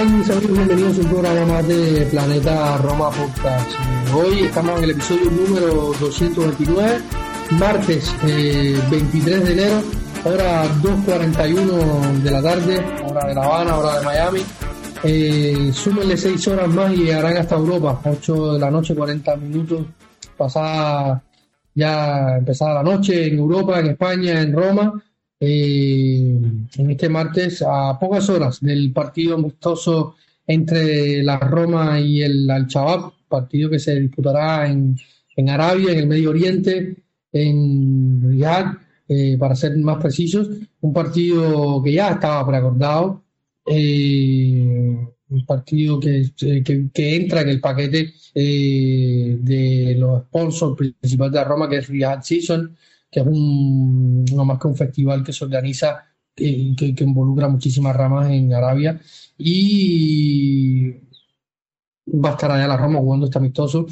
Bienvenidos a un programa más de Planeta Roma Podcast. Hoy estamos en el episodio número 229, martes 23 eh, de enero, hora 2.41 de la tarde, hora de La Habana, hora de Miami. Eh, súmenle 6 horas más y llegarán hasta Europa, 8 de la noche, 40 minutos, pasada ya empezada la noche en Europa, en España, en Roma eh, en este martes a pocas horas del partido amistoso entre la Roma y el Al-Shabaab, partido que se disputará en, en, Arabia, en el Medio Oriente, en Riyadh, eh, para ser más precisos, un partido que ya estaba preacordado, eh, un partido que, que, entra en el paquete eh, de los sponsors principales de Roma, que es Riyadh Season, que es un, no más que un festival que se organiza, que, que, involucra muchísimas ramas en Arabia. Y va a estar allá la Roma jugando este amistoso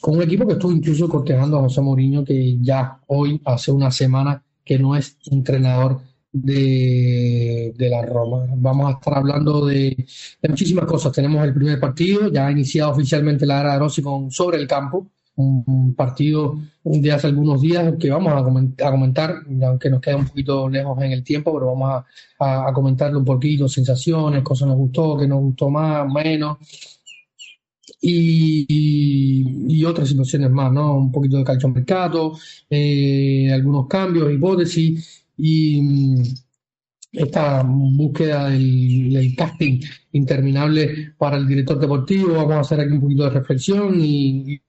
con un equipo que estuvo incluso cortejando a José Mourinho, que ya hoy, hace una semana, que no es entrenador de, de, la Roma. Vamos a estar hablando de, de, muchísimas cosas. Tenemos el primer partido, ya ha iniciado oficialmente la era de Rossi con sobre el campo un partido de hace algunos días que vamos a comentar, aunque nos queda un poquito lejos en el tiempo, pero vamos a, comentarlo un poquito, sensaciones, cosas nos gustó, que nos gustó más, menos, y, otras situaciones más, ¿no? Un poquito de calcio mercado, eh, algunos cambios, hipótesis, y esta búsqueda del, casting interminable para el director deportivo. Vamos a hacer aquí un poquito de reflexión y,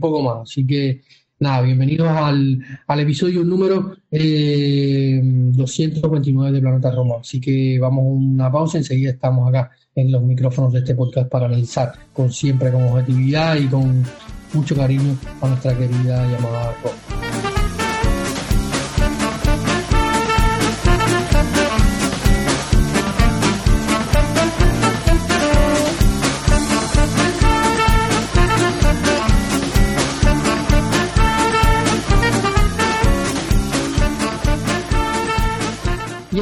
poco más. Así que nada, bienvenidos al, al episodio número eh, 229 de Planeta Roma. Así que vamos a una pausa, enseguida estamos acá en los micrófonos de este podcast para analizar con siempre con objetividad y con mucho cariño a nuestra querida llamada Roma.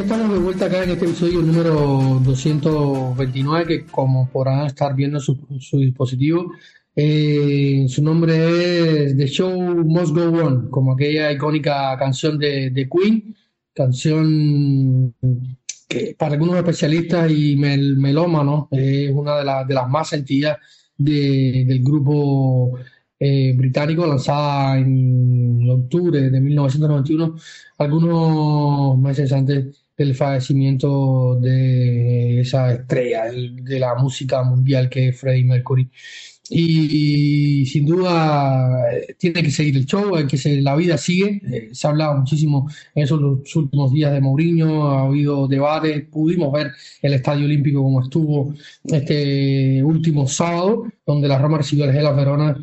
Estamos de vuelta acá en este episodio número 229, que como podrán estar viendo su, su dispositivo, eh, su nombre es The Show Must Go On, como aquella icónica canción de, Queen, canción que para algunos especialistas y mel, melómanos es una de, las más sentidas de, del grupo eh, británico, lanzada en octubre de 1991, algunos meses antes el fallecimiento de esa estrella de la música mundial que es Freddie Mercury. Y, sin duda eh, tiene que seguir el show, que la vida sigue. Eh, se ha hablado muchísimo en esos últimos días de Mourinho, ha habido debates, pudimos ver el Estadio Olímpico como estuvo este último sábado, donde la Roma recibió al Gela Verona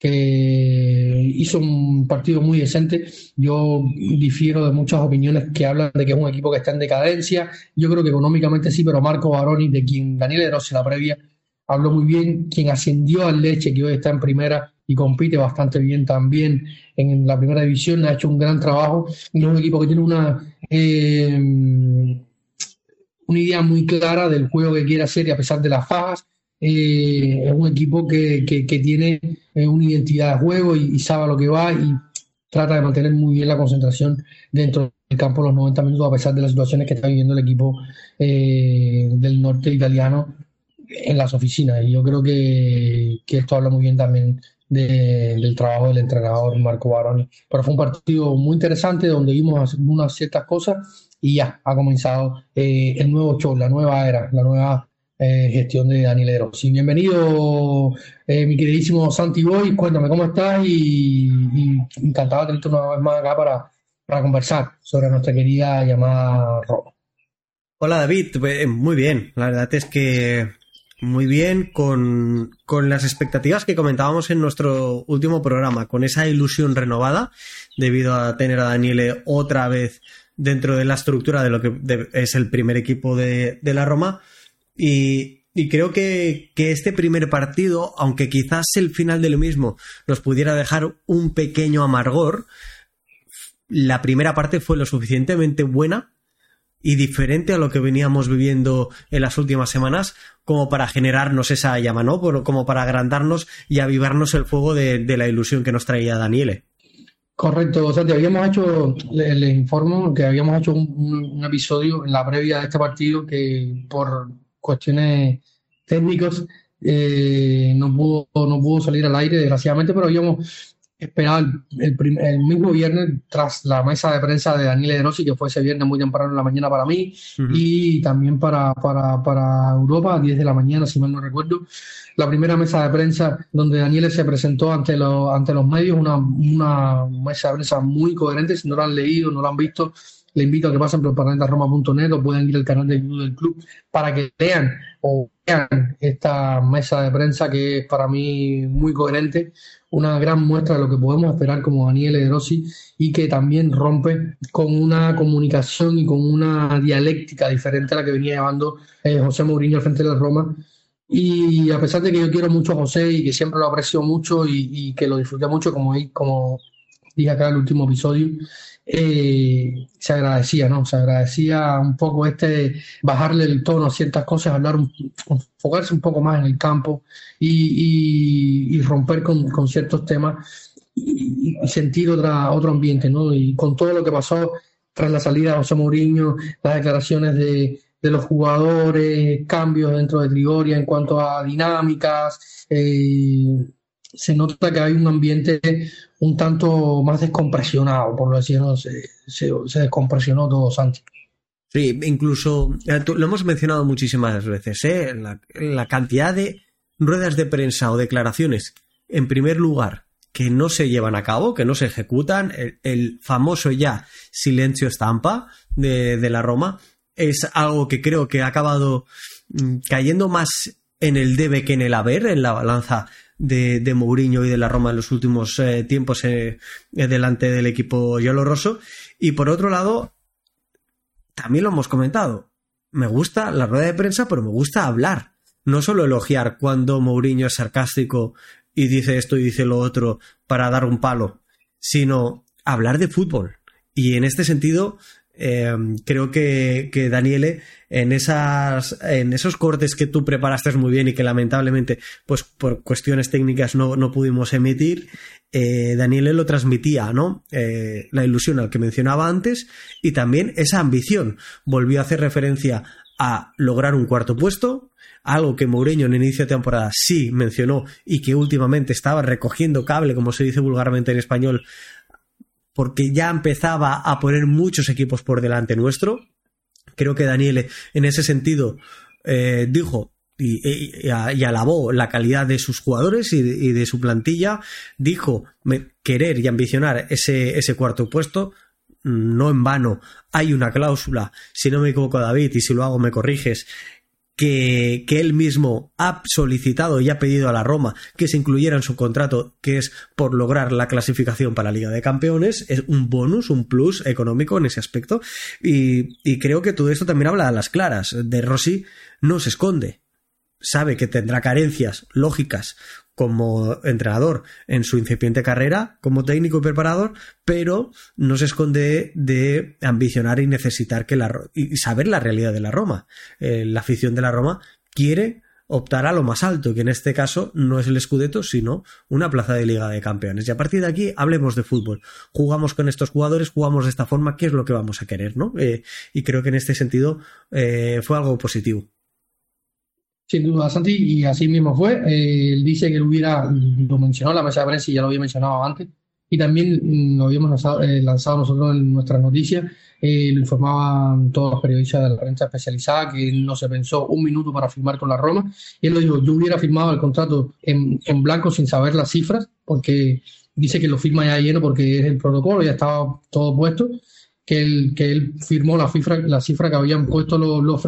que hizo un partido muy decente. Yo difiero de muchas opiniones que hablan de que es un equipo que está en decadencia. Yo creo que económicamente sí, pero Marco Baroni, de quien Daniel Eros en la previa habló muy bien, quien ascendió al Leche, que hoy está en primera y compite bastante bien también en la primera división, ha hecho un gran trabajo. Es un equipo que tiene una, eh, una idea muy clara del juego que quiere hacer y a pesar de las fajas, eh, es un equipo que, que, tiene eh, una identidad de juego y, sabe a lo que va y trata de mantener muy bien la concentración dentro del campo los 90 minutos a pesar de las situaciones que está viviendo el equipo eh, del norte italiano en las oficinas. Y yo creo que, que esto habla muy bien también del trabajo del entrenador Marco Baroni. Pero fue un partido muy interesante donde vimos unas ciertas cosas y ya ha comenzado el nuevo show, la nueva era, la nueva eh, gestión de Daniel Rossi. Bienvenido, eh, mi queridísimo Santi Boy, cuéntame cómo estás y, encantado de tenerte una vez más acá para, para conversar sobre nuestra querida llamada Roma. Hola David, pues, muy bien, la verdad es que muy bien con, con, las expectativas que comentábamos en nuestro último programa, con esa ilusión renovada debido a tener a Daniele otra vez dentro de la estructura de lo que es el primer equipo de, de la Roma y, creo que, este primer partido, aunque quizás el final de lo mismo nos pudiera dejar un pequeño amargor, la primera parte fue lo suficientemente buena y diferente a lo que veníamos viviendo en las últimas semanas como para generarnos esa llama, ¿no? Como para agrandarnos y avivarnos el fuego de, la ilusión que nos traía Daniele. Correcto, Santi, habíamos hecho, les, informo que habíamos hecho un, episodio en la previa de este partido que por cuestiones técnicas eh, no, pudo, no pudo salir al aire, desgraciadamente, pero habíamos esperado el, el, mismo viernes tras la mesa de prensa de Daniel De Rossi, que fue ese viernes muy temprano en la mañana para mí y también para, para, para Europa, a 10 de la mañana, si mal no recuerdo. La primera mesa de prensa donde Daniel se presentó ante, los ante los medios, una, una mesa de prensa muy coherente, si no lo han leído, no lo han visto, le invito a que pasen por planetaroma.net o puedan ir al canal de YouTube del club para que vean o vean esta mesa de prensa que es para mí muy coherente, una gran muestra de lo que podemos esperar como Daniele De Rossi y que también rompe con una comunicación y con una dialéctica diferente a la que venía llevando eh, José Mourinho al frente de la Roma. Y a pesar de que yo quiero mucho a José y que siempre lo aprecio mucho y, que lo disfruté mucho, como, como dije acá en el último episodio, eh, se agradecía, ¿no? Se agradecía un poco este bajarle el tono a ciertas cosas, hablar, enfocarse un poco más en el campo y, romper con, ciertos temas y, sentir otra, otro ambiente, ¿no? Y con todo lo que pasó tras la salida de José Mourinho, las declaraciones de, los jugadores, cambios dentro de Trigoria en cuanto a dinámicas, eh, se nota que hay un ambiente un tanto más descompresionado, por lo decirlo, se, se, descompresionó todo, Santi. Sí, incluso eh, lo hemos mencionado muchísimas veces, ¿eh? la, cantidad de ruedas de prensa o declaraciones, en primer lugar, que no se llevan a cabo, que no se ejecutan, el, famoso ya silencio estampa de, de, la Roma, es algo que creo que ha acabado mm, cayendo más en el debe que en el haber, en la balanza de, de Mourinho y de la Roma en los últimos eh, tiempos eh, eh, delante del equipo Yolo Rosso. Y por otro lado, también lo hemos comentado, me gusta la rueda de prensa, pero me gusta hablar. No solo elogiar cuando Mourinho es sarcástico y dice esto y dice lo otro para dar un palo, sino hablar de fútbol. Y en este sentido, Em, creo que, que, Daniele, en, esas, en esos cortes que tú preparaste muy bien y que lamentablemente, pues por cuestiones técnicas no, no pudimos emitir, eh, Daniele lo transmitía, ¿no? Eh, la ilusión al que mencionaba antes y también esa ambición. Volvió a hacer referencia a lograr un cuarto puesto, algo que Mourinho en inicio de temporada sí mencionó y que últimamente estaba recogiendo cable, como se dice vulgarmente en español, porque ya empezaba a poner muchos equipos por delante nuestro. Creo que Daniele en ese sentido eh, dijo y, alabó la calidad de sus jugadores y de, su plantilla, dijo querer y ambicionar ese, ese cuarto puesto, no en vano. Hay una cláusula, si no me equivoco David, y si lo hago me corriges, que, él mismo ha solicitado y ha pedido a la Roma que se incluyera en su contrato, que es por lograr la clasificación para la Liga de Campeones, es un bonus, un plus económico en ese aspecto. Y, y creo que todo esto también habla a las claras. De Rossi no se esconde. Sabe que tendrá carencias lógicas como entrenador en su incipiente carrera como técnico y preparador, pero no se esconde de ambicionar y necesitar que la y saber la realidad de la Roma. Eh, la afición de la Roma quiere optar a lo más alto, que en este caso no es el Scudetto, sino una plaza de Liga de Campeones. Y a partir de aquí hablemos de fútbol. Jugamos con estos jugadores, jugamos de esta forma, ¿qué es lo que vamos a querer? ¿no? Eh, y creo que en este sentido eh, fue algo positivo. Sin duda, Santi, y así mismo fue. Eh, él dice que él hubiera, lo mencionó la mesa de prensa y ya lo había mencionado antes, y también mm, lo habíamos lanzado, eh, lanzado nosotros en nuestras noticias, eh, lo informaban todos los periodistas de la prensa especializada que no se pensó un minuto para firmar con la Roma. Y él lo dijo, yo hubiera firmado el contrato en, en blanco sin saber las cifras, porque dice que lo firma ya lleno porque es el protocolo, ya estaba todo puesto, que él, que él firmó la cifra, la cifra que habían puesto los, los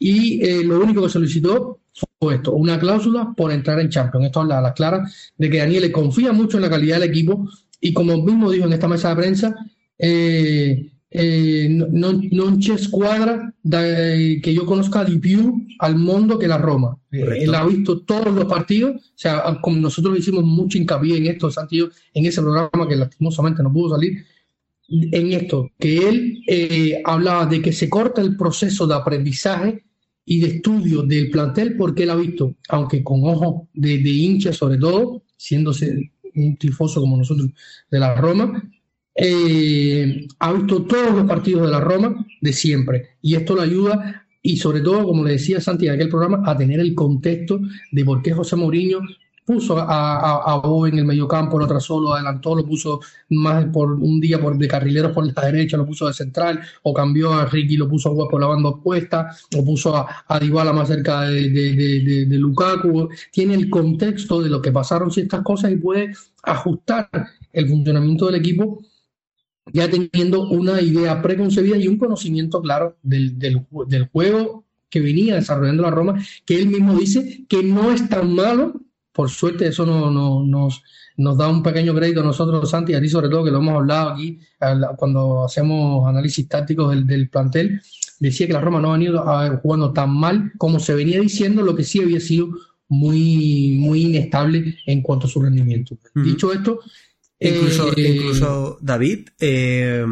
y eh, lo único que solicitó fue esto, una cláusula por entrar en Champions. Esto habla a las claras de que Daniel confía mucho en la calidad del equipo y como mismo dijo en esta mesa de prensa, eh, eh, non, non c'è squadra que yo conozca di più al mundo que la Roma. Eh, él ha visto todos los partidos, o sea, como nosotros hicimos mucho hincapié en esto, Santiago, en ese programa que lastimosamente no pudo salir, en esto, que él eh, hablaba de que se corta el proceso de aprendizaje y de estudio del plantel porque él ha visto, aunque con ojos de, hincha sobre todo, siéndose un tifoso como nosotros de la Roma, eh, ha visto todos los partidos de la Roma de siempre. Y esto le ayuda y sobre todo, como le decía Santi en aquel programa, a tener el contexto de por qué José Mourinho puso a, a, a en el mediocampo, lo trazó, lo adelantó, lo puso más por un día por de carrilero por la derecha, lo puso de central, o cambió a Ricky, lo puso a por la banda opuesta, o puso a, a más cerca de, de, de, de, Lukaku. Tiene el contexto de lo que pasaron ciertas cosas y puede ajustar el funcionamiento del equipo ya teniendo una idea preconcebida y un conocimiento claro del, del, del juego que venía desarrollando la Roma, que él mismo dice que no es tan malo, por suerte eso no, no, nos, nos da un pequeño crédito a nosotros, Santi, y a ti sobre todo, que lo hemos hablado aquí cuando hacemos análisis tácticos del, del plantel, decía que la Roma no ha venido jugando tan mal como se venía diciendo, lo que sí había sido muy, muy inestable en cuanto a su rendimiento. Dicho esto, Incluso, eh, incluso David, eh,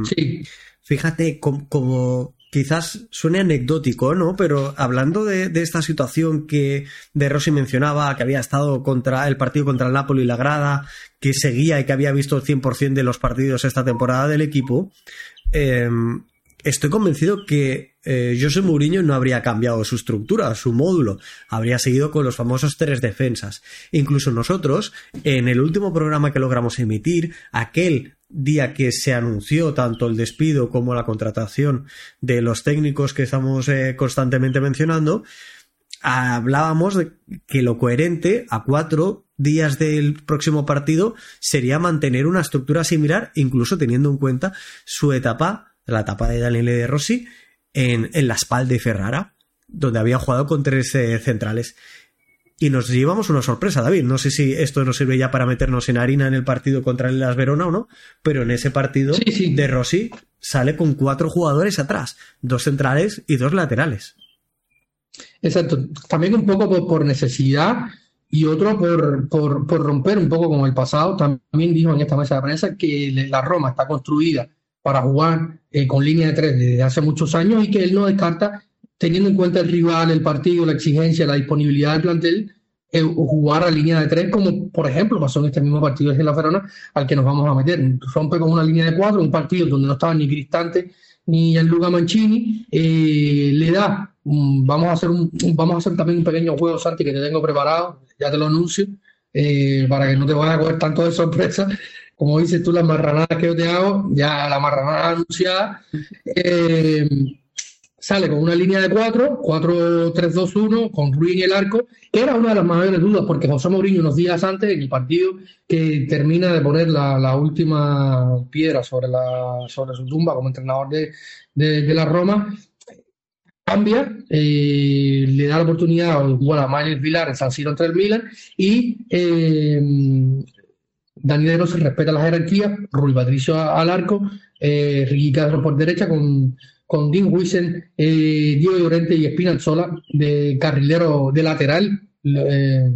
fíjate como, quizás suene anecdótico, ¿no? Pero hablando de, esta situación que de Rossi mencionaba, que había estado contra el partido contra el Napoli y la grada, que seguía y que había visto el 100% de los partidos esta temporada del equipo, eh, estoy convencido que eh, José Mourinho no habría cambiado su estructura, su módulo, habría seguido con los famosos tres defensas. Incluso nosotros, en el último programa que logramos emitir, aquel día que se anunció tanto el despido como la contratación de los técnicos que estamos eh, constantemente mencionando, hablábamos de que lo coherente a cuatro días del próximo partido sería mantener una estructura similar, incluso teniendo en cuenta su etapa la etapa de Daniel de Rossi, en, en la espalda de Ferrara, donde había jugado con tres eh, centrales. Y nos llevamos una sorpresa, David. No sé si esto nos sirve ya para meternos en harina en el partido contra el Las Verona o no, pero en ese partido de Rossi sale con cuatro jugadores atrás, dos centrales y dos laterales. Exacto. También un poco por, por necesidad y otro por, por, por, romper un poco con el pasado. También dijo en esta mesa de prensa que la Roma está construida para jugar eh, con línea de tres desde hace muchos años y que él no descarta, teniendo en cuenta el rival, el partido, la exigencia, la disponibilidad del plantel, eh, jugar a línea de tres, como por ejemplo pasó en este mismo partido de la Ferona, al que nos vamos a meter. Rompe con una línea de cuatro, un partido donde no estaba ni Cristante ni Luga Mancini, eh, le da, vamos a hacer un, vamos a hacer también un pequeño juego, Santi, que te tengo preparado, ya te lo anuncio, para que no te vayas a coger tanto de sorpresa como dices tú, las marranadas que yo te hago, ya la marranada anunciada, eh, sale con una línea de 4, 4-3-2-1, con Ruiz en el arco, que era una de las mayores dudas, porque José Mourinho unos días antes, en el partido que termina de poner la, última piedra sobre, la, sobre su tumba como entrenador de, de, la Roma, cambia, eh, le da la oportunidad a Manuel Vilar en San Siro entre el Milan y eh, Daniel Rossi respeta la jerarquía, Rui Patricio al arco, eh, Ricky Castro por derecha con, con Dean Wiesen, eh, Diego Llorente y Espinazzola de carrilero de lateral, eh,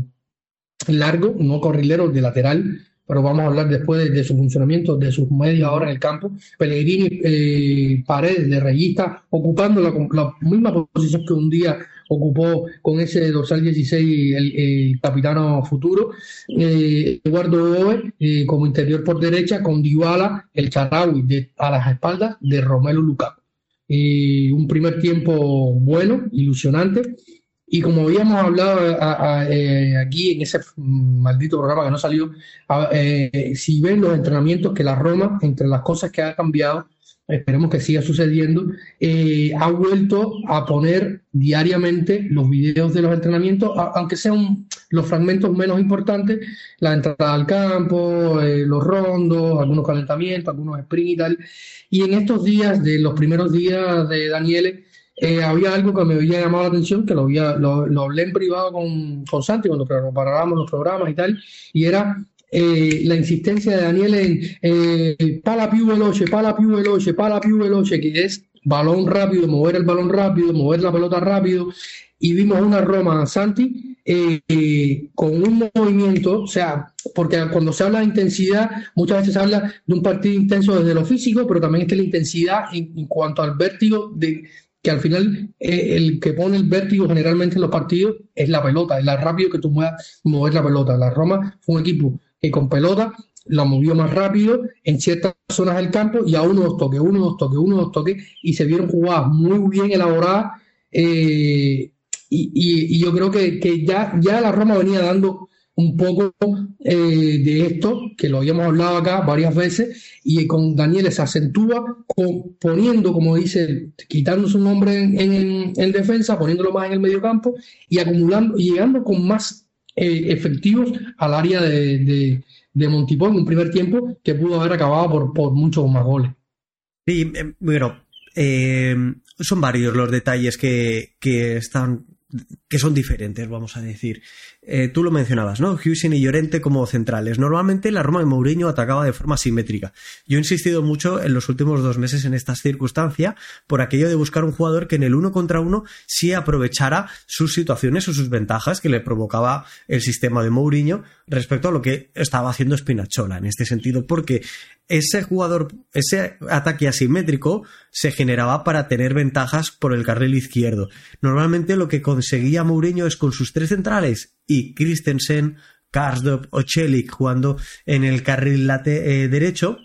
largo, no carrilero de lateral, pero vamos a hablar después de, su funcionamiento, de sus medias ahora en el campo. Pellegrini, eh, Paredes de rayista, ocupando la, misma posición que un día ocupó con ese dorsal 16 el, capitano futuro. Eh, Eduardo Oe eh, como interior por derecha, con Dybala, el Charaui de, a las espaldas de Romelu Lukaku. Un primer tiempo bueno, ilusionante Y como habíamos hablado eh, aquí en ese maldito programa que no salió, eh, si ven los entrenamientos que la Roma, entre las cosas que ha cambiado, esperemos que siga sucediendo, eh, ha vuelto a poner diariamente los videos de los entrenamientos, aunque sean los fragmentos menos importantes, la entrada al campo, los rondos, algunos calentamientos, algunos sprints y tal. Y en estos días, de los primeros días de Daniele, eh, había algo que me había llamado la atención, que lo, había, lo, hablé en privado con, con Santi cuando preparábamos los programas y tal, y era eh, la insistencia de Daniel en eh, pala più veloce, pala più veloce, pala più veloce, que es balón rápido, mover el balón rápido, mover la pelota rápido, y vimos una Roma Santi eh, con un movimiento, o sea, porque cuando se habla de intensidad, muchas veces se habla de un partido intenso desde lo físico, pero también está la intensidad en cuanto al vértigo de, que al final eh, el que pone el vértigo generalmente en los partidos es la pelota, es la rápido que tú puedas mover la pelota. La Roma fue un equipo que con pelota la movió más rápido en ciertas zonas del campo y a uno dos toques, uno dos toques, uno dos toques y se vieron jugadas muy bien elaboradas eh, y, yo creo que, que, ya, ya la Roma venía dando un poco eh, de esto, que lo habíamos hablado acá varias veces, y con Daniel se acentúa poniendo, como dice, quitando su nombre en, en, defensa, poniéndolo más en el medio campo y acumulando y llegando con más eh, efectivos al área de, de, de Montipó en un primer tiempo que pudo haber acabado por, por muchos más goles. Sí, eh, bueno, son varios los detalles que, que están que son diferentes, vamos a decir. Eh, tú lo mencionabas, ¿no? Hussein y Llorente como centrales. Normalmente la Roma de Mourinho atacaba de forma simétrica. Yo he insistido mucho en los últimos dos meses en esta circunstancia por aquello de buscar un jugador que en el uno contra uno sí aprovechara sus situaciones o sus ventajas que le provocaba el sistema de Mourinho respecto a lo que estaba haciendo Spinazzola en este sentido, porque ese jugador, ese ataque asimétrico se generaba para tener ventajas por el carril izquierdo. Normalmente lo que conseguía Mourinho es con sus tres centrales y Christensen, Karsdorp o Chelik jugando en el carril late, eh, derecho,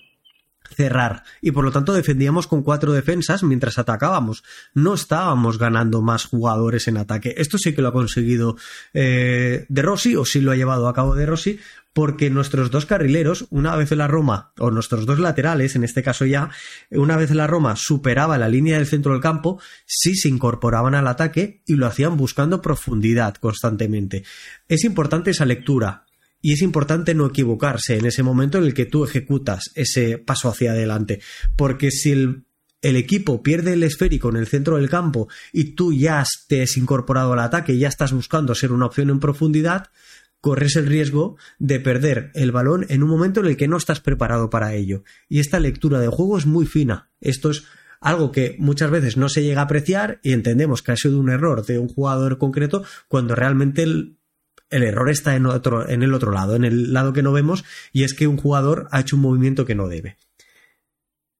cerrar y por lo tanto defendíamos con cuatro defensas mientras atacábamos. No estábamos ganando más jugadores en ataque. Esto sí que lo ha conseguido eh, De Rossi o sí lo ha llevado a cabo De Rossi porque nuestros dos carrileros, una vez la Roma, o nuestros dos laterales, en este caso ya, una vez la Roma superaba la línea del centro del campo, sí se incorporaban al ataque y lo hacían buscando profundidad constantemente. Es importante esa lectura, y es importante no equivocarse en ese momento en el que tú ejecutas ese paso hacia adelante, porque si el, el, equipo pierde el esférico en el centro del campo y tú ya te has incorporado al ataque y ya estás buscando ser una opción en profundidad, corres el riesgo de perder el balón en un momento en el que no estás preparado para ello. Y esta lectura de juego es muy fina. Esto es algo que muchas veces no se llega a apreciar y entendemos que ha sido un error de un jugador concreto cuando realmente el, error está en, otro, en el otro lado, en el lado que no vemos, y es que un jugador ha hecho un movimiento que no debe.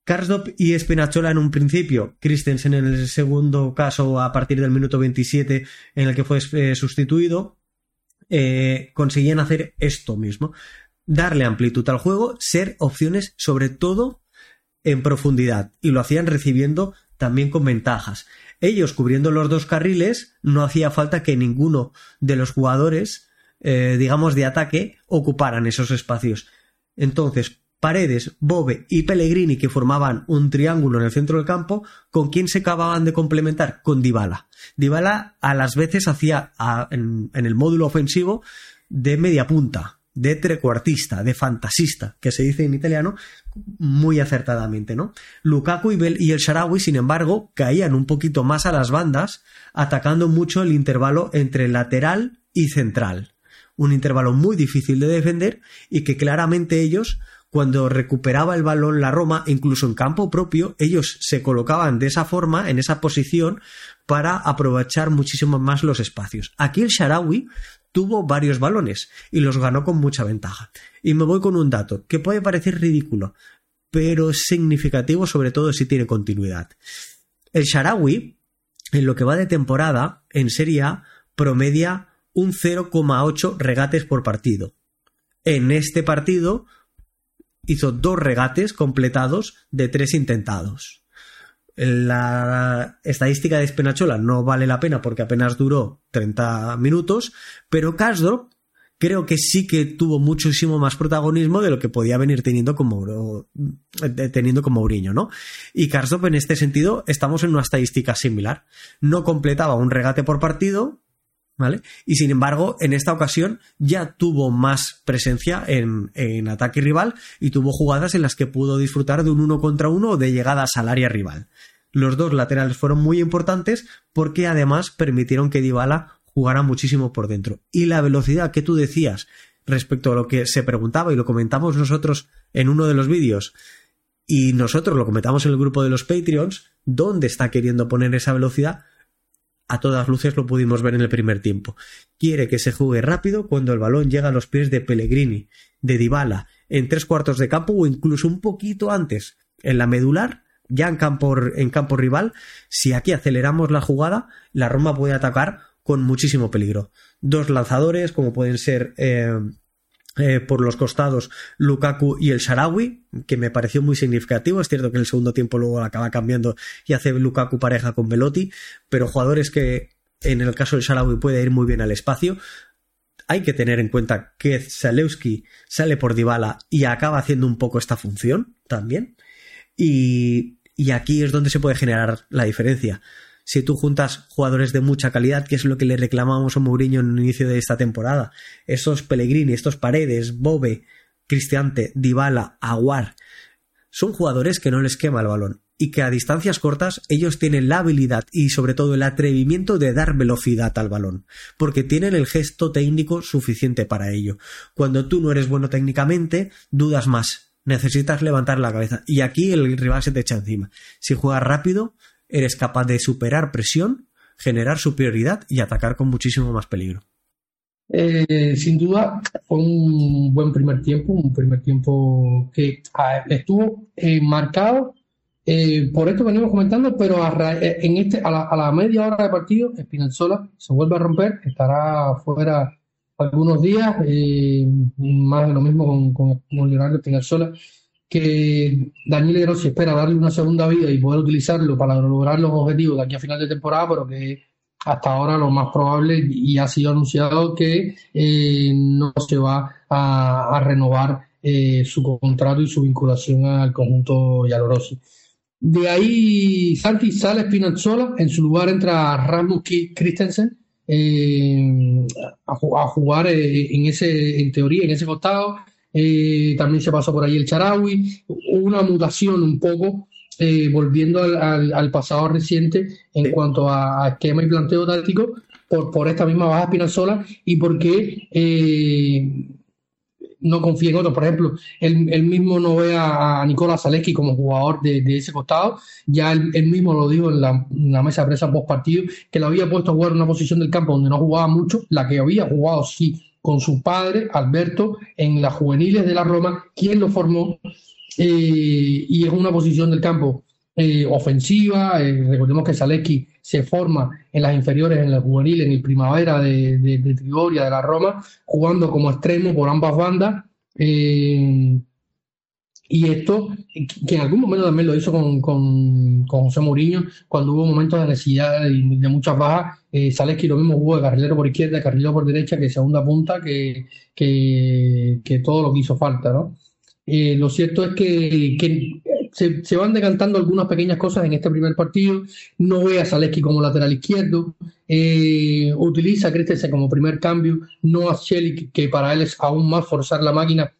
Karsdorp y Spinazzola en un principio, Christensen en el segundo caso a partir del minuto 27 en el que fue eh, sustituido, eh, conseguían hacer esto mismo, darle amplitud al juego, ser opciones sobre todo en profundidad y lo hacían recibiendo también con ventajas. Ellos cubriendo los dos carriles no hacía falta que ninguno de los jugadores, eh, digamos, de ataque ocuparan esos espacios. Entonces, Paredes, Bobe y Pellegrini, que formaban un triángulo en el centro del campo, ¿con quién se acababan de complementar? Con Dybala. Dybala a las veces hacía en, el módulo ofensivo de media punta, de trecuartista, de fantasista, que se dice en italiano muy acertadamente, ¿no? Lukaku y, y el Sharawi, sin embargo, caían un poquito más a las bandas, atacando mucho el intervalo entre lateral y central. Un intervalo muy difícil de defender y que claramente ellos cuando recuperaba el balón la Roma, incluso en campo propio, ellos se colocaban de esa forma, en esa posición, para aprovechar muchísimo más los espacios. Aquí el Sharawi tuvo varios balones y los ganó con mucha ventaja. Y me voy con un dato que puede parecer ridículo, pero significativo sobre todo si tiene continuidad. El Sharawi, en lo que va de temporada, en Serie A, promedia un 0,8 regates por partido. En este partido hizo dos regates completados de tres intentados. La estadística de Spenachola no vale la pena porque apenas duró 30 minutos, pero Karsdorp creo que sí que tuvo muchísimo más protagonismo de lo que podía venir teniendo como, eh, teniendo como Mourinho, ¿no? Y Karsdorp en este sentido estamos en una estadística similar. No completaba un regate por partido, ¿vale? Y sin embargo, en esta ocasión ya tuvo más presencia en, ataque rival y tuvo jugadas en las que pudo disfrutar de un uno contra uno o de llegadas al área rival. Los dos laterales fueron muy importantes porque además permitieron que Dybala jugará muchísimo por dentro. Y la velocidad que tú decías respecto a lo que se preguntaba y lo comentamos nosotros en uno de los vídeos y nosotros lo comentamos en el grupo de los Patreons, ¿dónde está queriendo poner esa velocidad? A todas luces lo pudimos ver en el primer tiempo. Quiere que se juegue rápido cuando el balón llega a los pies de Pellegrini, de Dybala, en tres cuartos de campo o incluso un poquito antes, en la medular, ya en campo, en campo rival. Si aquí aceleramos la jugada, la Roma puede atacar con muchísimo peligro. Dos lanzadores, como pueden ser eh, eh, por los costados Lukaku y el Sharawi, que me pareció muy significativo. Es cierto que en el segundo tiempo luego acaba cambiando y hace Lukaku pareja con Velotti, pero jugadores que en el caso del Sharawi puede ir muy bien al espacio. Hay que tener en cuenta que Zalewski sale por Dybala y acaba haciendo un poco esta función también. Y, y aquí es donde se puede generar la diferencia si tú juntas jugadores de mucha calidad, que es lo que le reclamamos a Mourinho en el inicio de esta temporada, esos Pellegrini, estos Paredes, Bobe, Cristiante, Dybala, Aguar, son jugadores que no les quema el balón y que a distancias cortas ellos tienen la habilidad y sobre todo el atrevimiento de dar velocidad al balón, porque tienen el gesto técnico suficiente para ello. Cuando tú no eres bueno técnicamente, dudas más, necesitas levantar la cabeza y aquí el rival se te echa encima. Si juegas rápido, eres capaz de superar presión, generar superioridad y atacar con muchísimo más peligro. Eh, sin duda fue un buen primer tiempo, un primer tiempo que estuvo eh, marcado eh, por esto que venimos comentando, pero en este, a la, media hora de partido, Spinazzola se vuelve a romper, estará fuera algunos días, más de lo mismo con, con, con Leonardo Spinazzola que Daniel Rossi espera darle una segunda vida y poder utilizarlo para lograr los objetivos de aquí a final de temporada, pero que hasta ahora lo más probable y ha sido anunciado que eh, no se va a, renovar eh, su contrato y su vinculación al conjunto Rossi. De ahí Santi sale Spinazzola, en su lugar entra Rasmus Christensen eh, a, a, jugar en ese, en teoría, en ese costado eh, también se pasó por ahí el Charawi, una mutación un poco, eh, volviendo al, pasado reciente en cuanto a, esquema y planteo táctico, por, por esta misma baja Spinazzola y porque eh, no confía en otro. Por ejemplo, él, mismo no ve a, Nicolás Zaleski como jugador de, ese costado. Ya él, mismo lo dijo en la, mesa de prensa post partido, que lo había puesto a jugar en una posición del campo donde no jugaba mucho, la que había jugado sí con su padre, Alberto, en las juveniles de la Roma, quien lo formó, eh, y es una posición del campo eh, ofensiva. Eh, recordemos que Zaleski se forma en las inferiores, en la juvenil, en el primavera de, de, Trigoria, de la Roma, jugando como extremo por ambas bandas. Y esto, que en algún momento también lo hizo con, con, José Mourinho, cuando hubo momentos de necesidad y de muchas bajas, eh, lo mismo jugó de carrilero por izquierda, carrilero por derecha, que segunda punta, que, que, todo lo que hizo falta, ¿no? Eh, lo cierto es que, que se, van decantando algunas pequeñas cosas en este primer partido. No ve a Zaleski como lateral izquierdo. Eh, utiliza a Christensen como primer cambio. No a Shelly, que para él es aún más forzar la máquina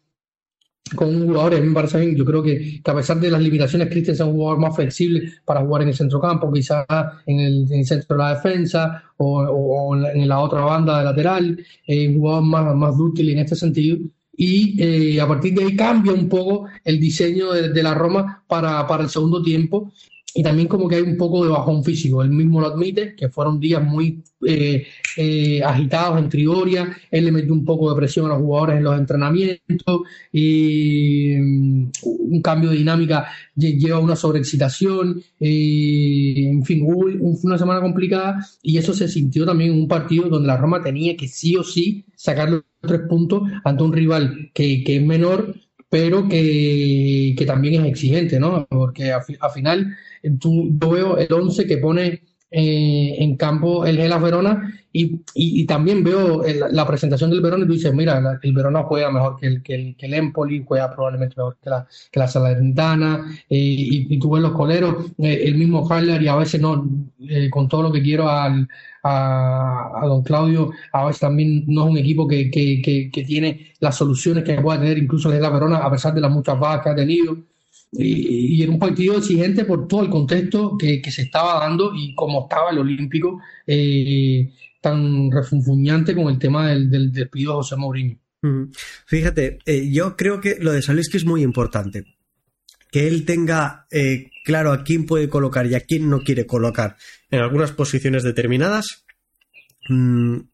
con un jugador, a mí me parece bien, yo creo que, a pesar de las limitaciones, Christensen es un jugador más flexible para jugar en el centrocampo, quizás en el, centro de la defensa o, en la otra banda de lateral, eh, un jugador más, más dúctil en este sentido. Y eh, a partir de ahí cambia un poco el diseño de, la Roma para, para el segundo tiempo y también como que hay un poco de bajón físico. Él mismo lo admite, que fueron días muy eh, eh, agitados en Trigoria. Él le metió un poco de presión a los jugadores en los entrenamientos. Y mm, un cambio de dinámica lleva a una sobreexcitación. en fin, hubo una semana complicada y eso se sintió también en un partido donde la Roma tenía que sí o sí sacar los tres puntos ante un rival que, que es menor pero que, también es exigente, ¿no? Porque al final tú, yo veo el 11 que pone eh, en campo el Gelas Verona y, y, también veo la presentación del Verona y tú dices, mira, el Verona juega mejor que el, que el, que el Empoli, juega probablemente mejor que la, que la Salernitana eh, y, y, ves los coleros, eh, el mismo Haller y a veces no, con todo lo que quiero al, a, a, don Claudio, a veces también no es un equipo que, que, que, que tiene las soluciones que pueda tener incluso el Gelas Verona a pesar de las muchas bajas que ha tenido y, y, era un partido exigente por todo el contexto que, que se estaba dando y cómo estaba el Olímpico eh, tan refunfuñante con el tema del, del despido de José Mourinho. Fíjate, eh, yo creo que lo de Saleski es muy importante. Que él tenga eh, claro a quién puede colocar y a quién no quiere colocar en algunas posiciones determinadas. E,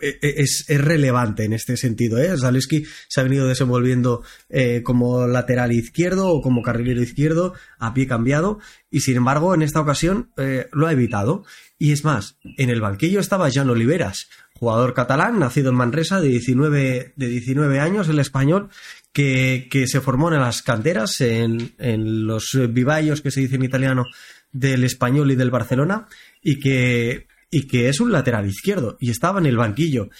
es, es, relevante en este sentido. ¿eh? Zaleski se ha venido desenvolviendo eh, como lateral izquierdo o como carrilero izquierdo a pie cambiado y sin embargo en esta ocasión eh, lo ha evitado. Y es más, en el banquillo estaba Jan Oliveras, jugador catalán, nacido en Manresa de 19, de 19 años, el español, que, que se formó en las canteras, en, en los vivallos que se dice en italiano del español y del Barcelona y que y que es un lateral izquierdo y estaba en el banquillo.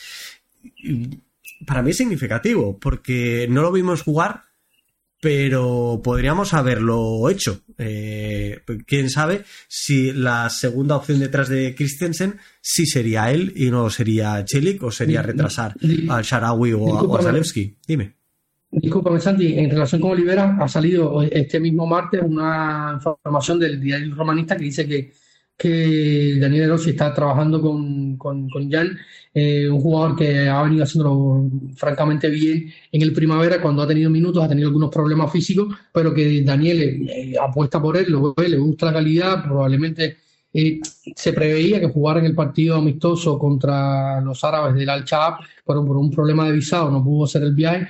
Para mí es significativo porque no lo vimos jugar, pero podríamos haberlo hecho. Eh, Quién sabe si la segunda opción detrás de Christensen sí sería él y no sería Chelik o sería retrasar al Sharawi o, o a Zalewski. Dime. Disculpame, Santi, en relación con Olivera, ha salido este mismo martes una información del diario romanista que dice que que Daniel Rossi está trabajando con, con, con Jan, eh, un jugador que ha venido haciéndolo francamente bien en el primavera cuando ha tenido minutos, ha tenido algunos problemas físicos, pero que Daniel eh, apuesta por él, lo le gusta la calidad, probablemente eh, se preveía que jugara en el partido amistoso contra los árabes del Al-Shaab, pero por un problema de visado no pudo hacer el viaje.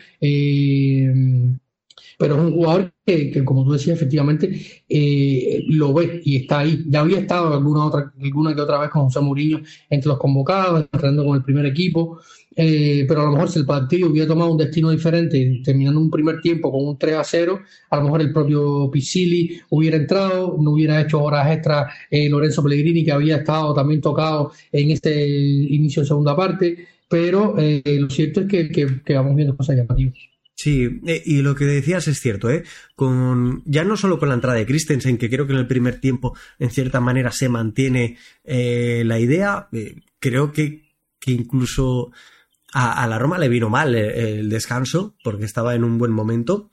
Pero es un jugador que, como tú decías, efectivamente eh, lo ve y está ahí. Ya había estado alguna otra, alguna que otra vez con José Mourinho entre los convocados, entrenando con el primer equipo, eh, pero a lo mejor si el partido hubiera tomado un destino diferente, terminando un primer tiempo con un 3 a 0, a lo mejor el propio Pisili hubiera entrado, no hubiera hecho horas extras eh, Lorenzo Pellegrini, que había estado también tocado en este inicio de segunda parte, pero lo cierto es que, que vamos viendo cosas llamativas. Sí, eh, y lo que decías es cierto, ¿eh? Con, ya no solo con la entrada de Christensen, que creo que en el primer tiempo, en cierta manera, se mantiene eh, la idea, eh, creo que, que incluso a, la Roma le vino mal el, el, descanso, porque estaba en un buen momento.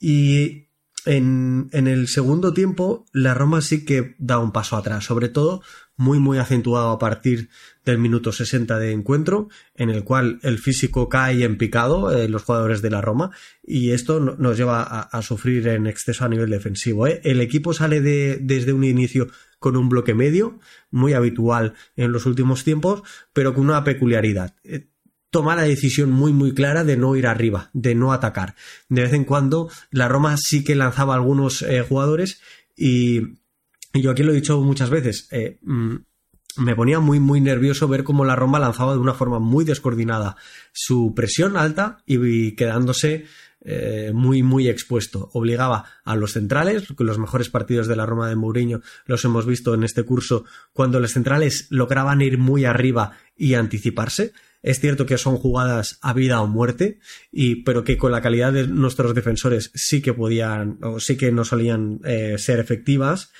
Y en, en el segundo tiempo, la Roma sí que da un paso atrás, sobre todo muy muy acentuado a partir del minuto 60 de encuentro, en el cual el físico cae en picado eh, los jugadores de la Roma y esto nos lleva a, a sufrir en exceso a nivel defensivo. ¿eh? El equipo sale de, desde un inicio con un bloque medio, muy habitual en los últimos tiempos, pero con una peculiaridad. Eh, toma la decisión muy muy clara de no ir arriba, de no atacar. De vez en cuando la Roma sí que lanzaba algunos eh, jugadores y yo aquí lo he dicho muchas veces, eh, mm, me ponía muy, muy nervioso ver cómo la Roma lanzaba de una forma muy descoordinada su presión alta y, quedándose eh, muy, muy expuesto. Obligaba a los centrales, los mejores partidos de la Roma de Mourinho los hemos visto en este curso, cuando los centrales lograban ir muy arriba y anticiparse. Es cierto que son jugadas a vida o muerte, y, pero que con la calidad de nuestros defensores sí que podían, o sí que no solían eh, ser efectivas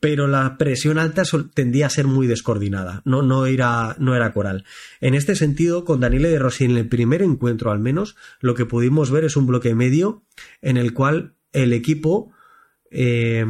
pero la presión alta tendía a ser muy descoordinada, no, no, era, no era coral. En este sentido, con Daniele de Rossi en el primer encuentro al menos, lo que pudimos ver es un bloque medio en el cual el equipo eh,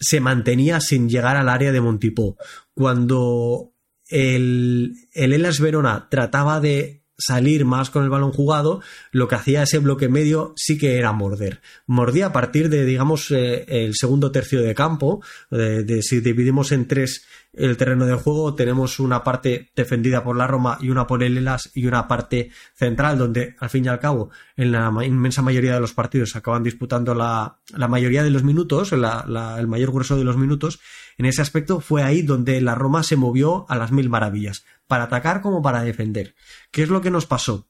se mantenía sin llegar al área de Montipó. Cuando el, el Elas Verona trataba de salir más con el balón jugado, lo que hacía ese bloque medio sí que era morder. Mordía a partir de, digamos, eh, el segundo tercio de campo. De, de, si dividimos en tres el terreno de juego, tenemos una parte defendida por la Roma y una por el Elas y una parte central, donde al fin y al cabo, en la inmensa mayoría de los partidos acaban disputando la, la mayoría de los minutos, la, la, el mayor grueso de los minutos. En ese aspecto fue ahí donde la Roma se movió a las mil maravillas para atacar como para defender. ¿Qué es lo que nos pasó?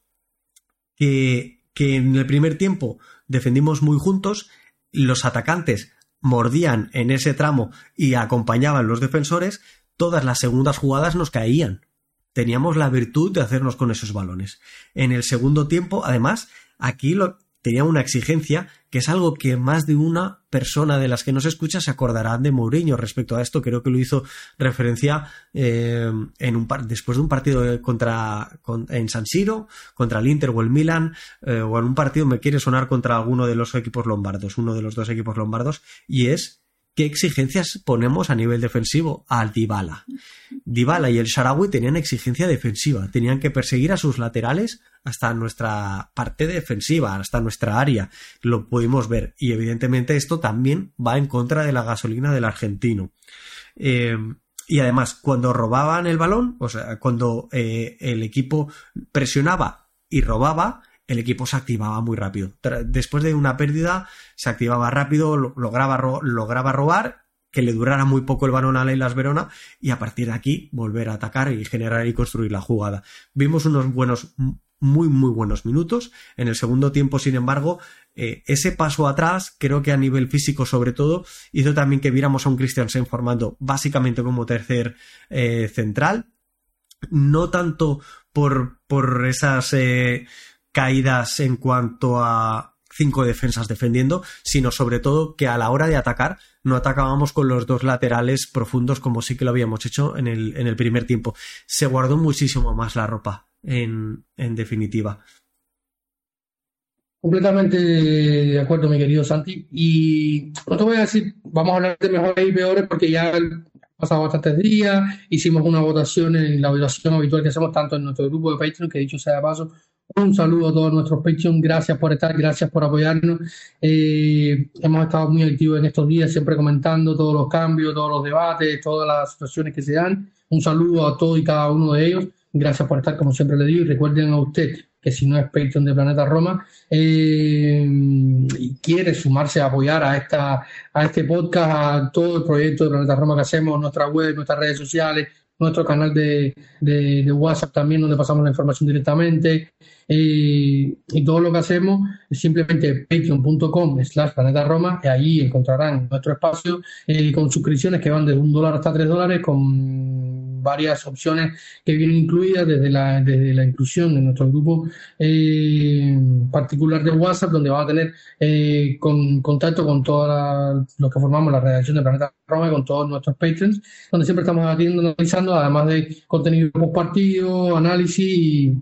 Que en el primer tiempo defendimos muy juntos, los atacantes mordían en ese tramo y acompañaban los defensores, todas las segundas jugadas nos caían. Teníamos la virtud de hacernos con esos balones. En el segundo tiempo, además, aquí lo, tenía una exigencia que es algo que más de una persona de las que nos escucha se acordarán de Mourinho respecto a esto. Creo que lo hizo referencia eh, en un después de un partido contra en San Siro, contra el Inter o el Milan, eh, o en un partido me quiere sonar contra alguno de los equipos lombardos, uno de los dos equipos lombardos, y es qué exigencias ponemos a nivel defensivo al Dybala. Dybala y el Sharawi tenían exigencia defensiva, tenían que perseguir a sus laterales hasta nuestra parte defensiva, hasta nuestra área. Lo pudimos ver y evidentemente esto también va en contra de la gasolina del argentino. Eh, y además, cuando robaban el balón, o sea, cuando eh, el equipo presionaba y robaba, el equipo se activaba muy rápido. Después de una pérdida, se activaba rápido, lograba, lograba robar, que le durara muy poco el balón a Leilas Verona y a partir de aquí volver a atacar y generar y construir la jugada. Vimos unos buenos, muy, muy buenos minutos. En el segundo tiempo, sin embargo, eh, ese paso atrás, creo que a nivel físico sobre todo, hizo también que viéramos a un Christiansen formando básicamente como tercer eh, central. No tanto por, por esas eh, caídas en cuanto a cinco defensas defendiendo, sino sobre todo que a la hora de atacar no atacábamos con los dos laterales profundos como sí que lo habíamos hecho en el, en el primer tiempo. Se guardó muchísimo más la ropa, en, en definitiva. Completamente de acuerdo, mi querido Santi. Y no te voy a decir, vamos a hablar de mejores y peores porque ya han pasado bastantes días, hicimos una votación en la votación habitual que hacemos tanto en nuestro grupo de Patreon, que dicho sea de paso, un saludo a todos nuestros Patreon, gracias por estar, gracias por apoyarnos. Eh, hemos estado muy activos en estos días, siempre comentando todos los cambios, todos los debates, todas las situaciones que se dan. Un saludo a todos y cada uno de ellos. Gracias por estar, como siempre le digo, y recuerden a usted que si no es Patreon de Planeta Roma eh, y quiere sumarse a apoyar a, esta, a este podcast, a todo el proyecto de Planeta Roma que hacemos, nuestra web, nuestras redes sociales, nuestro canal de, WhatsApp también, donde pasamos la información directamente. Eh, y todo lo que hacemos es simplemente patreon.com slash planeta Roma y ahí encontrarán nuestro espacio eh, con suscripciones que van de un dólar hasta tres dólares con varias opciones que vienen incluidas desde la, desde la inclusión de nuestro grupo eh, particular de WhatsApp donde va a tener con, contacto con todos los que formamos la redacción de Planeta Roma y con todos nuestros patrons donde siempre estamos analizando además de contenido partido, análisis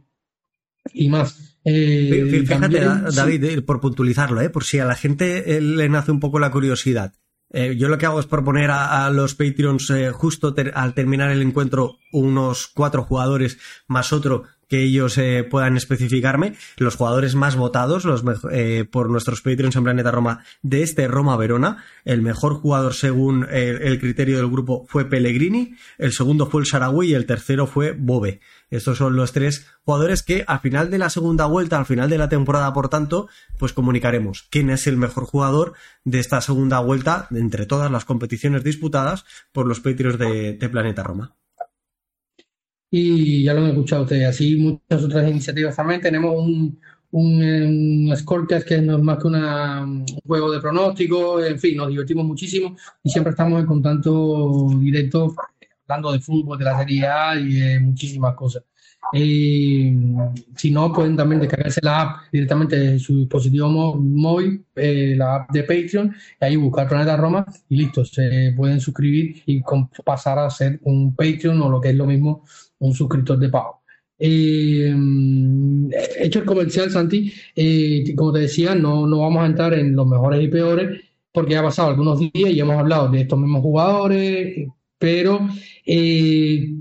y, más. Eh, fíjate, David, eh, por puntualizarlo, ¿eh? por si a la gente eh, le nace un poco la curiosidad. Yo lo que hago es proponer a, los Patreons justo al terminar el encuentro unos cuatro jugadores más otro que ellos eh, puedan especificarme los jugadores más votados los eh, por nuestros Patreons en Planeta Roma de este Roma Verona. El mejor jugador según el, criterio del grupo fue Pellegrini, el segundo fue el Sarawi y el tercero fue Bobe. Estos son los tres jugadores que al final de la segunda vuelta, al final de la temporada, por tanto, pues comunicaremos quién es el mejor jugador de esta segunda vuelta entre todas las competiciones disputadas por los Patreons de Planeta Roma y ya lo han escuchado ustedes. Así muchas otras iniciativas también. Tenemos un, un, que no es más que un juego de pronóstico. En fin, nos divertimos muchísimo y siempre estamos en contacto directo hablando de fútbol, de la Serie A y de muchísimas cosas. Eh, si no, pueden también descargarse la app directamente de su dispositivo móvil, eh, la app de Patreon, y ahí buscar Planeta Roma y listo, se pueden suscribir y pasar a ser un Patreon o lo que es lo mismo, un suscriptor de pago. Eh, hecho el comercial, Santi, como te decía, no, no vamos a entrar en los mejores y peores porque ha pasado algunos días y hemos hablado de estos mismos jugadores, pero eh,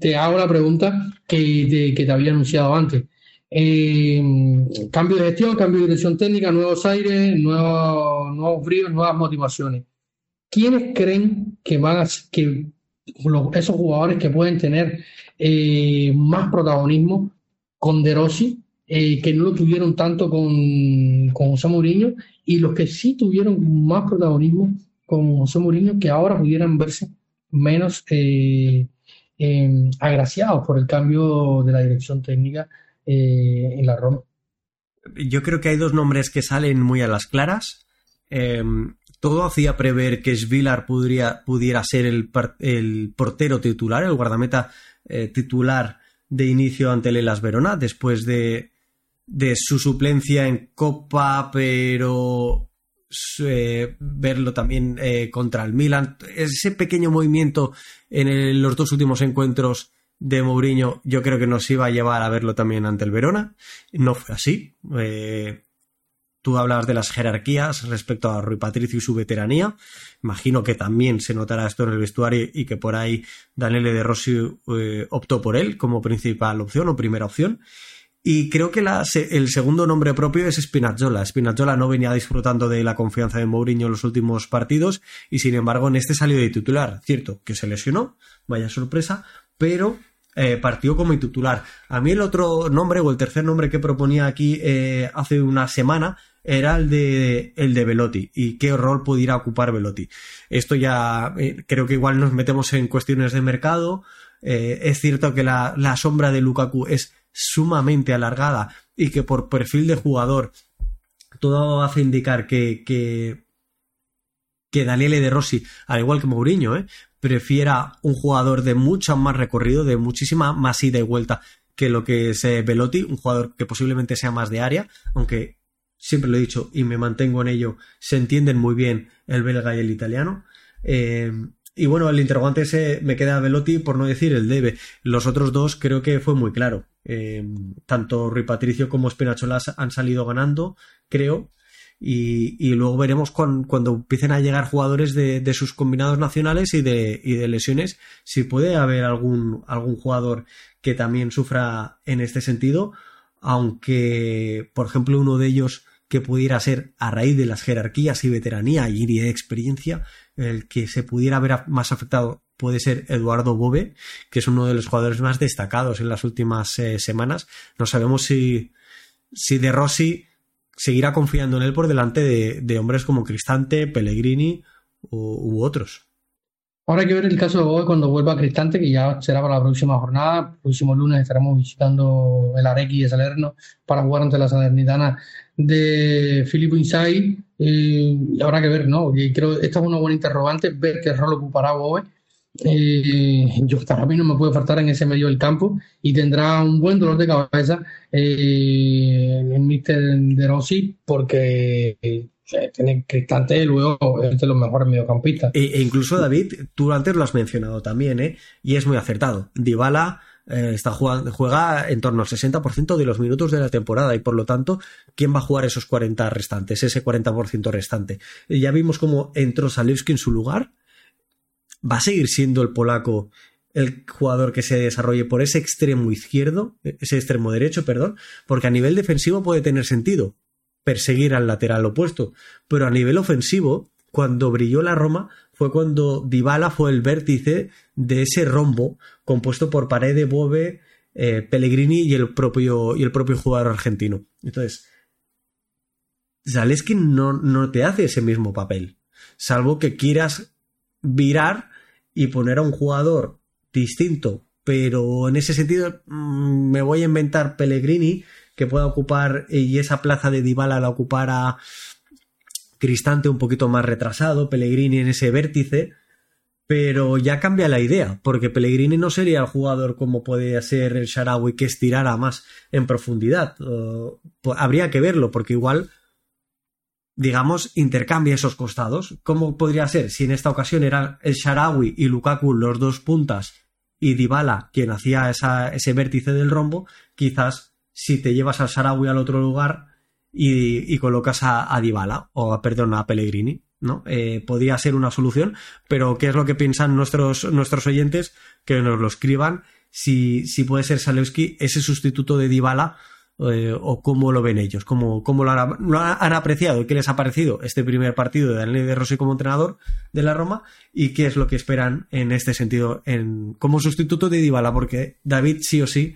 te hago la pregunta que te, había anunciado antes. cambio de gestión, cambio de dirección técnica, nuevos aires, nuevos, nuevos bríos, nuevas motivaciones. ¿Quiénes creen que van a que esos jugadores que pueden tener eh, más protagonismo con De Rossi, eh, que no lo tuvieron tanto con, con José Mourinho, y los que sí tuvieron más protagonismo con José Mourinho, que ahora pudieran verse menos eh, agraciados por el cambio de la dirección técnica en la Roma. yo creo que hay dos nombres que salen muy a las claras. Em, todo hacía prever que Svilar pudiera, pudiera ser el, el, portero titular, el guardameta eh, titular de inicio ante el Verona, después de, de su suplencia en Copa, pero eh, verlo también eh, contra el Milan. Ese pequeño movimiento en los dos últimos encuentros de Mourinho, yo creo que nos iba a llevar a verlo también ante el Verona. No fue así. Eh, tú hablabas de las jerarquías respecto a Rui Patricio y su veteranía. Imagino que también se notará esto en el vestuario y que por ahí Daniele De Rossi optó por él como principal opción o primera opción. Y creo que el segundo nombre propio es Spinazzola. Spinazzola no venía disfrutando de la confianza de Mourinho en los últimos partidos y sin embargo en este salió de titular. Cierto que se lesionó, vaya sorpresa, pero eh, partió como titular. A mí el otro nombre o el tercer nombre que proponía aquí eh, hace una semana era el de, el de Velotti y qué rol pudiera ocupar Velotti. Esto ya eh, creo que igual nos metemos en cuestiones de mercado. es cierto que la, la sombra de Lukaku es sumamente alargada y que por perfil de jugador todo hace indicar que, que, que Daniele De Rossi, al igual que Mourinho, ¿eh? prefiera un jugador de mucho más recorrido, de muchísima más ida y vuelta que lo que es eh, Velotti, un jugador que posiblemente sea más de área, aunque siempre lo he dicho y me mantengo en ello, se entienden muy bien el belga y el italiano. Eh, y bueno, el interrogante ese me queda Velotti por no decir el debe. Los otros dos creo que fue muy claro. Eh, tanto Rui Patricio como Espinacholas han salido ganando, creo. Y, luego veremos cuando empiecen a llegar jugadores de, sus combinados nacionales y de, y de, lesiones si puede haber algún, algún jugador que también sufra en este sentido. Aunque, por ejemplo, uno de ellos que pudiera ser a raíz de las jerarquías y veteranía y de experiencia, el que se pudiera ver más afectado puede ser Eduardo Bove, que es uno de los jugadores más destacados en las últimas eh, semanas. No sabemos si, si De Rossi seguirá confiando en él por delante de, hombres como Cristante, Pellegrini u otros. Ahora hay que ver el caso de Bove cuando vuelva a Cristante, que ya será para la próxima jornada. El próximo lunes estaremos visitando el Arequi de Salerno para jugar ante la Salernitana de Filippo Inzaghi. Eh, habrá que ver, ¿no? Y creo esta es una buena interrogante, ver qué rol ocupará Bove. Eh, yo para mí no me puede faltar en ese medio del campo y tendrá un buen dolor de cabeza eh, en Mister De Rossi porque tiene Cristante luego es de los mejores mediocampistas. E, e, incluso David, tú antes lo has mencionado también, ¿eh? y es muy acertado. Dybala eh, está jugando, juega en torno al 60% de los minutos de la temporada y por lo tanto, ¿quién va a jugar esos 40 restantes, ese 40% restante? Ya vimos cómo entró Salewski en su lugar. ¿Va a seguir siendo el polaco el jugador que se desarrolle por ese extremo izquierdo, ese extremo derecho, perdón? Porque a nivel defensivo puede tener sentido perseguir al lateral opuesto, pero a nivel ofensivo, cuando brilló la Roma, fue cuando Dybala fue el vértice de ese rombo compuesto por Paredes, Bove, eh, Pellegrini y el, propio, y el propio jugador argentino. Entonces, Zaleski no, no te hace ese mismo papel, salvo que quieras virar y poner a un jugador distinto, pero en ese sentido mm, me voy a inventar Pellegrini que pueda ocupar y esa plaza de Dybala la ocupara Cristante un poquito más retrasado, Pellegrini en ese vértice, pero ya cambia la idea, porque Pellegrini no sería el jugador como puede ser el Sharawi que estirara más en profundidad. Pues habría que verlo, porque igual, digamos, intercambia esos costados. ¿Cómo podría ser si en esta ocasión eran el Sharawi y Lukaku los dos puntas y Dybala quien hacía ese vértice del rombo? Quizás si te llevas al Sharawi al otro lugar, y, colocas a, a, Dybala o perdón a Pellegrini no eh, podría ser una solución pero qué es lo que piensan nuestros nuestros oyentes que nos lo escriban. Si, si puede ser Salewski ese sustituto de Dybala eh, o cómo lo ven ellos cómo, cómo lo, han, han, apreciado qué les ha parecido este primer partido de Daniel de Rossi como entrenador de la Roma y qué es lo que esperan en este sentido en, como sustituto de Dybala porque David sí o sí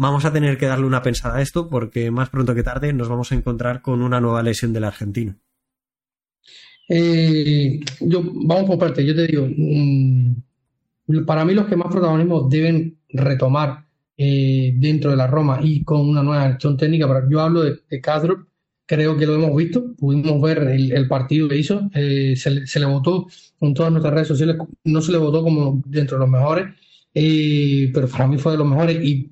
vamos a tener que darle una pensada a esto porque más pronto que tarde nos vamos a encontrar con una nueva lesión del argentino. Eh, yo, vamos por parte, yo te digo, mm, para mí los que más protagonismo deben retomar eh, dentro de la Roma y con una nueva acción técnica, pero yo hablo de, de creo que lo hemos visto, pudimos ver el, partido que hizo, eh, se, le votó en todas nuestras redes sociales, no se le votó como dentro de los mejores, pero para mí fue de los mejores y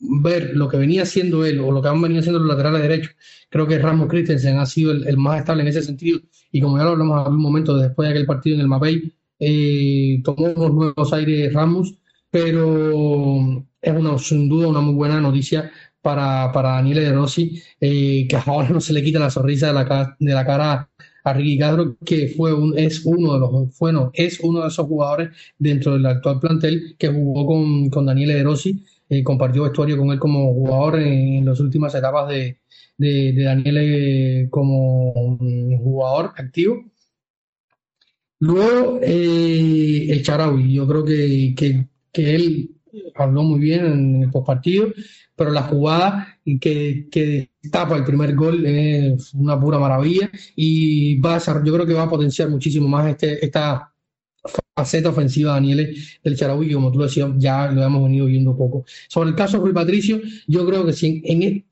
ver lo que venía haciendo él o lo que han venido haciendo los laterales derechos, creo que Ramos Christensen ha sido el, más estable en ese sentido. Y como ya lo hablamos en algún momento después de aquel partido en el Mapei, eh, tomó unos nuevos aires Ramos, pero es una, sin duda una muy buena noticia para, para Daniele Rossi, eh, que ahora no se le quita la sonrisa de la, de la cara a Ricky Castro, que fue un, es uno de los, bueno, es uno de esos jugadores dentro del actual plantel que jugó con, con Daniele Rossi, eh, compartió vestuario con él como jugador en, las últimas etapas de, de, de Daniele como jugador activo. Luego, eh, el Charaui, yo creo que, que, que él habló muy bien en el postpartido, pero la jugada que, que tapa el primer gol es una pura maravilla y va a yo creo que va a potenciar muchísimo más este, esta faceta ofensiva de Daniel del Charaui, como tú decías, ya lo hemos venido viendo poco. Sobre el caso de Rui Patricio, yo creo que si en, e,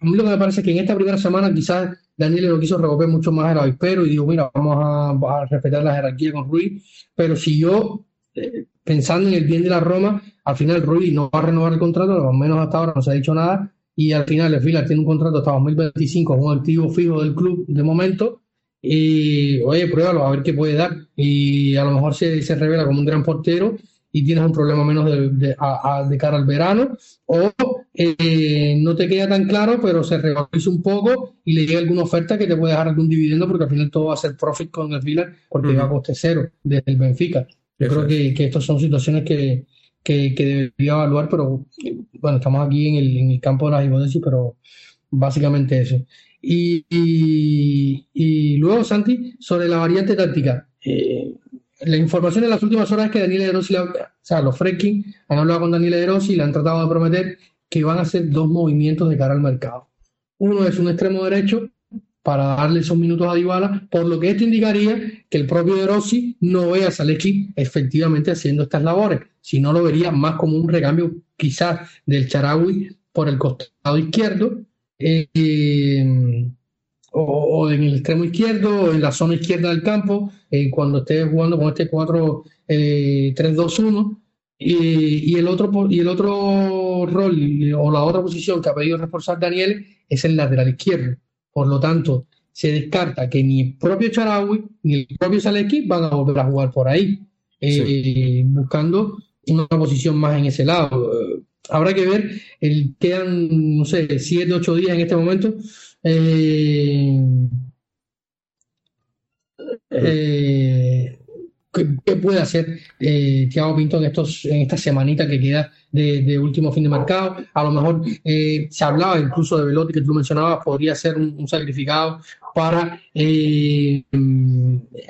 a mí lo que me parece es que en esta primera semana quizás Daniel lo quiso recoger mucho más el avispero y digo, mira, vamos a, respetar la jerarquía con Rui, pero si yo eh, pensando en el bien de la Roma, al final Rui no va a renovar el contrato, al menos hasta ahora no se ha dicho nada, y al final el Fila tiene un contrato hasta 2025 un activo fijo del club de momento, y oye, pruébalo a ver qué puede dar, y a lo mejor se, se revela como un gran portero y tienes un problema menos de, de, cara al verano, o eh, no te queda tan claro, pero se revaloriza un poco y le llega alguna oferta que te puede dejar algún dividendo, porque al final todo va a ser profit con el Vila, porque va a coste cero desde el Benfica. Yo creo que, que estas son situaciones que, que, debería evaluar, pero bueno, estamos aquí en el, en el campo de las hipótesis, pero básicamente eso. Y, luego, Santi, sobre la variante táctica. Eh, la información en las últimas horas es que Daniel De Rossi, o sea, los Fredkin han hablado con Daniel De Rossi y le han tratado de prometer que van a hacer dos movimientos de cara al mercado. Uno es un extremo derecho para darle esos minutos a Dybala, por lo que esto indicaría que el propio De Rossi no ve a Zalewski efectivamente haciendo estas labores, sino lo vería más como un recambio quizás del Charawi por el costado izquierdo eh, o, en el extremo izquierdo o en la zona izquierda del campo eh, cuando esté jugando con este 4 3-2-1 eh, y, el otro y el otro rol o la otra posición que ha pedido reforzar Daniel es el lateral izquierdo por lo tanto, se descarta que ni el propio Charawi ni el propio Saleki van a volver a jugar por ahí, eh, buscando una posición más en ese lado. Habrá que ver, el, quedan, no sé, 7, 8 días en este momento. Eh, eh, ¿Qué, puede hacer eh, Thiago Pinto en, estos, en esta semanita que queda de, último fin de mercado? A lo mejor eh, se hablaba incluso de Velotti, que tú mencionabas, podría ser un, sacrificado para eh,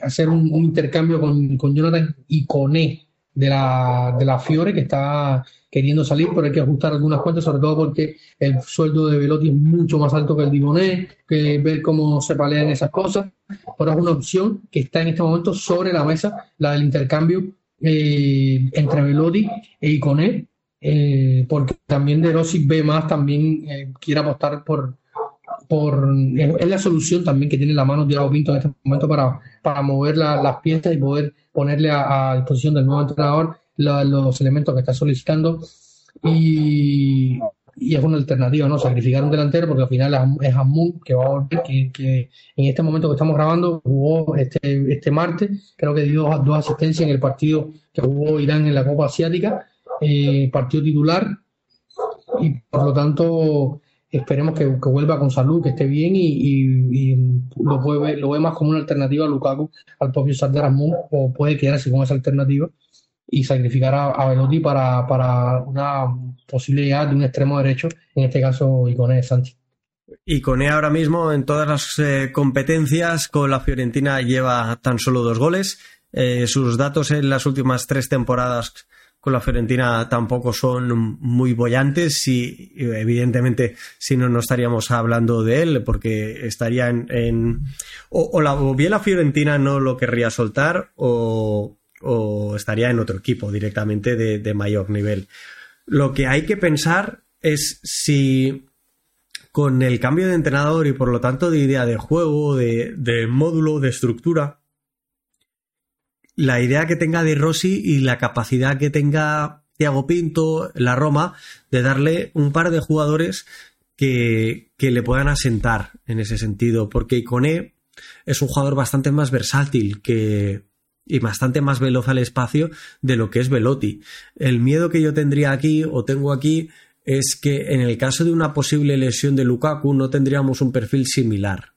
hacer un, intercambio con, con Jonathan y con E de la, de la Fiore, que está queriendo salir, pero hay que ajustar algunas cuentas, sobre todo porque el sueldo de Velotti es mucho más alto que el de que ver cómo se palean esas cosas. Pero es una opción que está en este momento sobre la mesa, la del intercambio eh, entre Velotti e Iconé, eh, porque también De Rossi ve más, también eh, quiere apostar por, por es la solución también que tiene la mano Diego Pinto en este momento para, para mover las piezas y poder ponerle a, a disposición del nuevo entrenador los elementos que está solicitando y, es una alternativa, ¿no? Sacrificar un delantero porque al final es Hamun que va a volver, que, en este momento que estamos grabando jugó este, este martes, creo que dio dos, asistencias en el partido que jugó Irán en la Copa Asiática, eh, partido titular y por lo tanto esperemos que, vuelva con salud, que esté bien y, lo, puede, lo ve más como una alternativa a Lukaku, al propio Sardar Hamun o puede quedarse con esa alternativa y sacrificar a, Velotti para, para, una posibilidad de un extremo derecho, en este caso Icone Sánchez. Icone ahora mismo en todas las eh, competencias con la Fiorentina lleva tan solo dos goles. Eh, sus datos en las últimas tres temporadas con la Fiorentina tampoco son muy bollantes y evidentemente si no no estaríamos hablando de él porque estaría en, o, la, o bien la Fiorentina no lo querría soltar o, o estaría en otro equipo directamente de, mayor nivel. Lo que hay que pensar es si con el cambio de entrenador y por lo tanto de idea de juego, de, módulo, de estructura, la idea que tenga de Rossi y la capacidad que tenga Thiago Pinto, la Roma, de darle un par de jugadores que, que le puedan asentar en ese sentido, porque Icone es un jugador bastante más versátil que, y bastante más veloz al espacio de lo que es Velotti. El miedo que yo tendría aquí o tengo aquí es que en el caso de una posible lesión de Lukaku no tendríamos un perfil similar,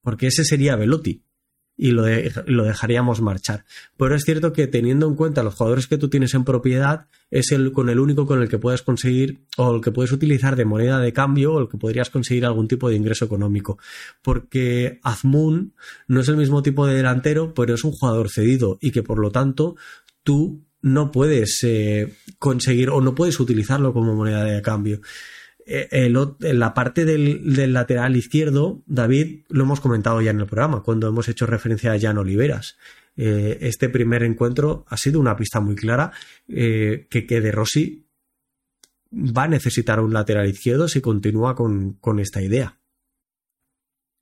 porque ese sería Velotti y lo, lo, dejaríamos marchar. Pero es cierto que teniendo en cuenta los jugadores que tú tienes en propiedad, es el con el único con el que puedes conseguir o el que puedes utilizar de moneda de cambio o el que podrías conseguir algún tipo de ingreso económico. Porque Azmoun no es el mismo tipo de delantero, pero es un jugador cedido y que por lo tanto tú no puedes eh, conseguir o no puedes utilizarlo como moneda de cambio. Eh, en la parte del, lateral izquierdo, David, lo hemos comentado ya en el programa, cuando hemos hecho referencia a Jan Oliveras. Eh, este primer encuentro ha sido una pista muy clara eh, que, que De Rossi va a necesitar un lateral izquierdo si continúa con esta idea.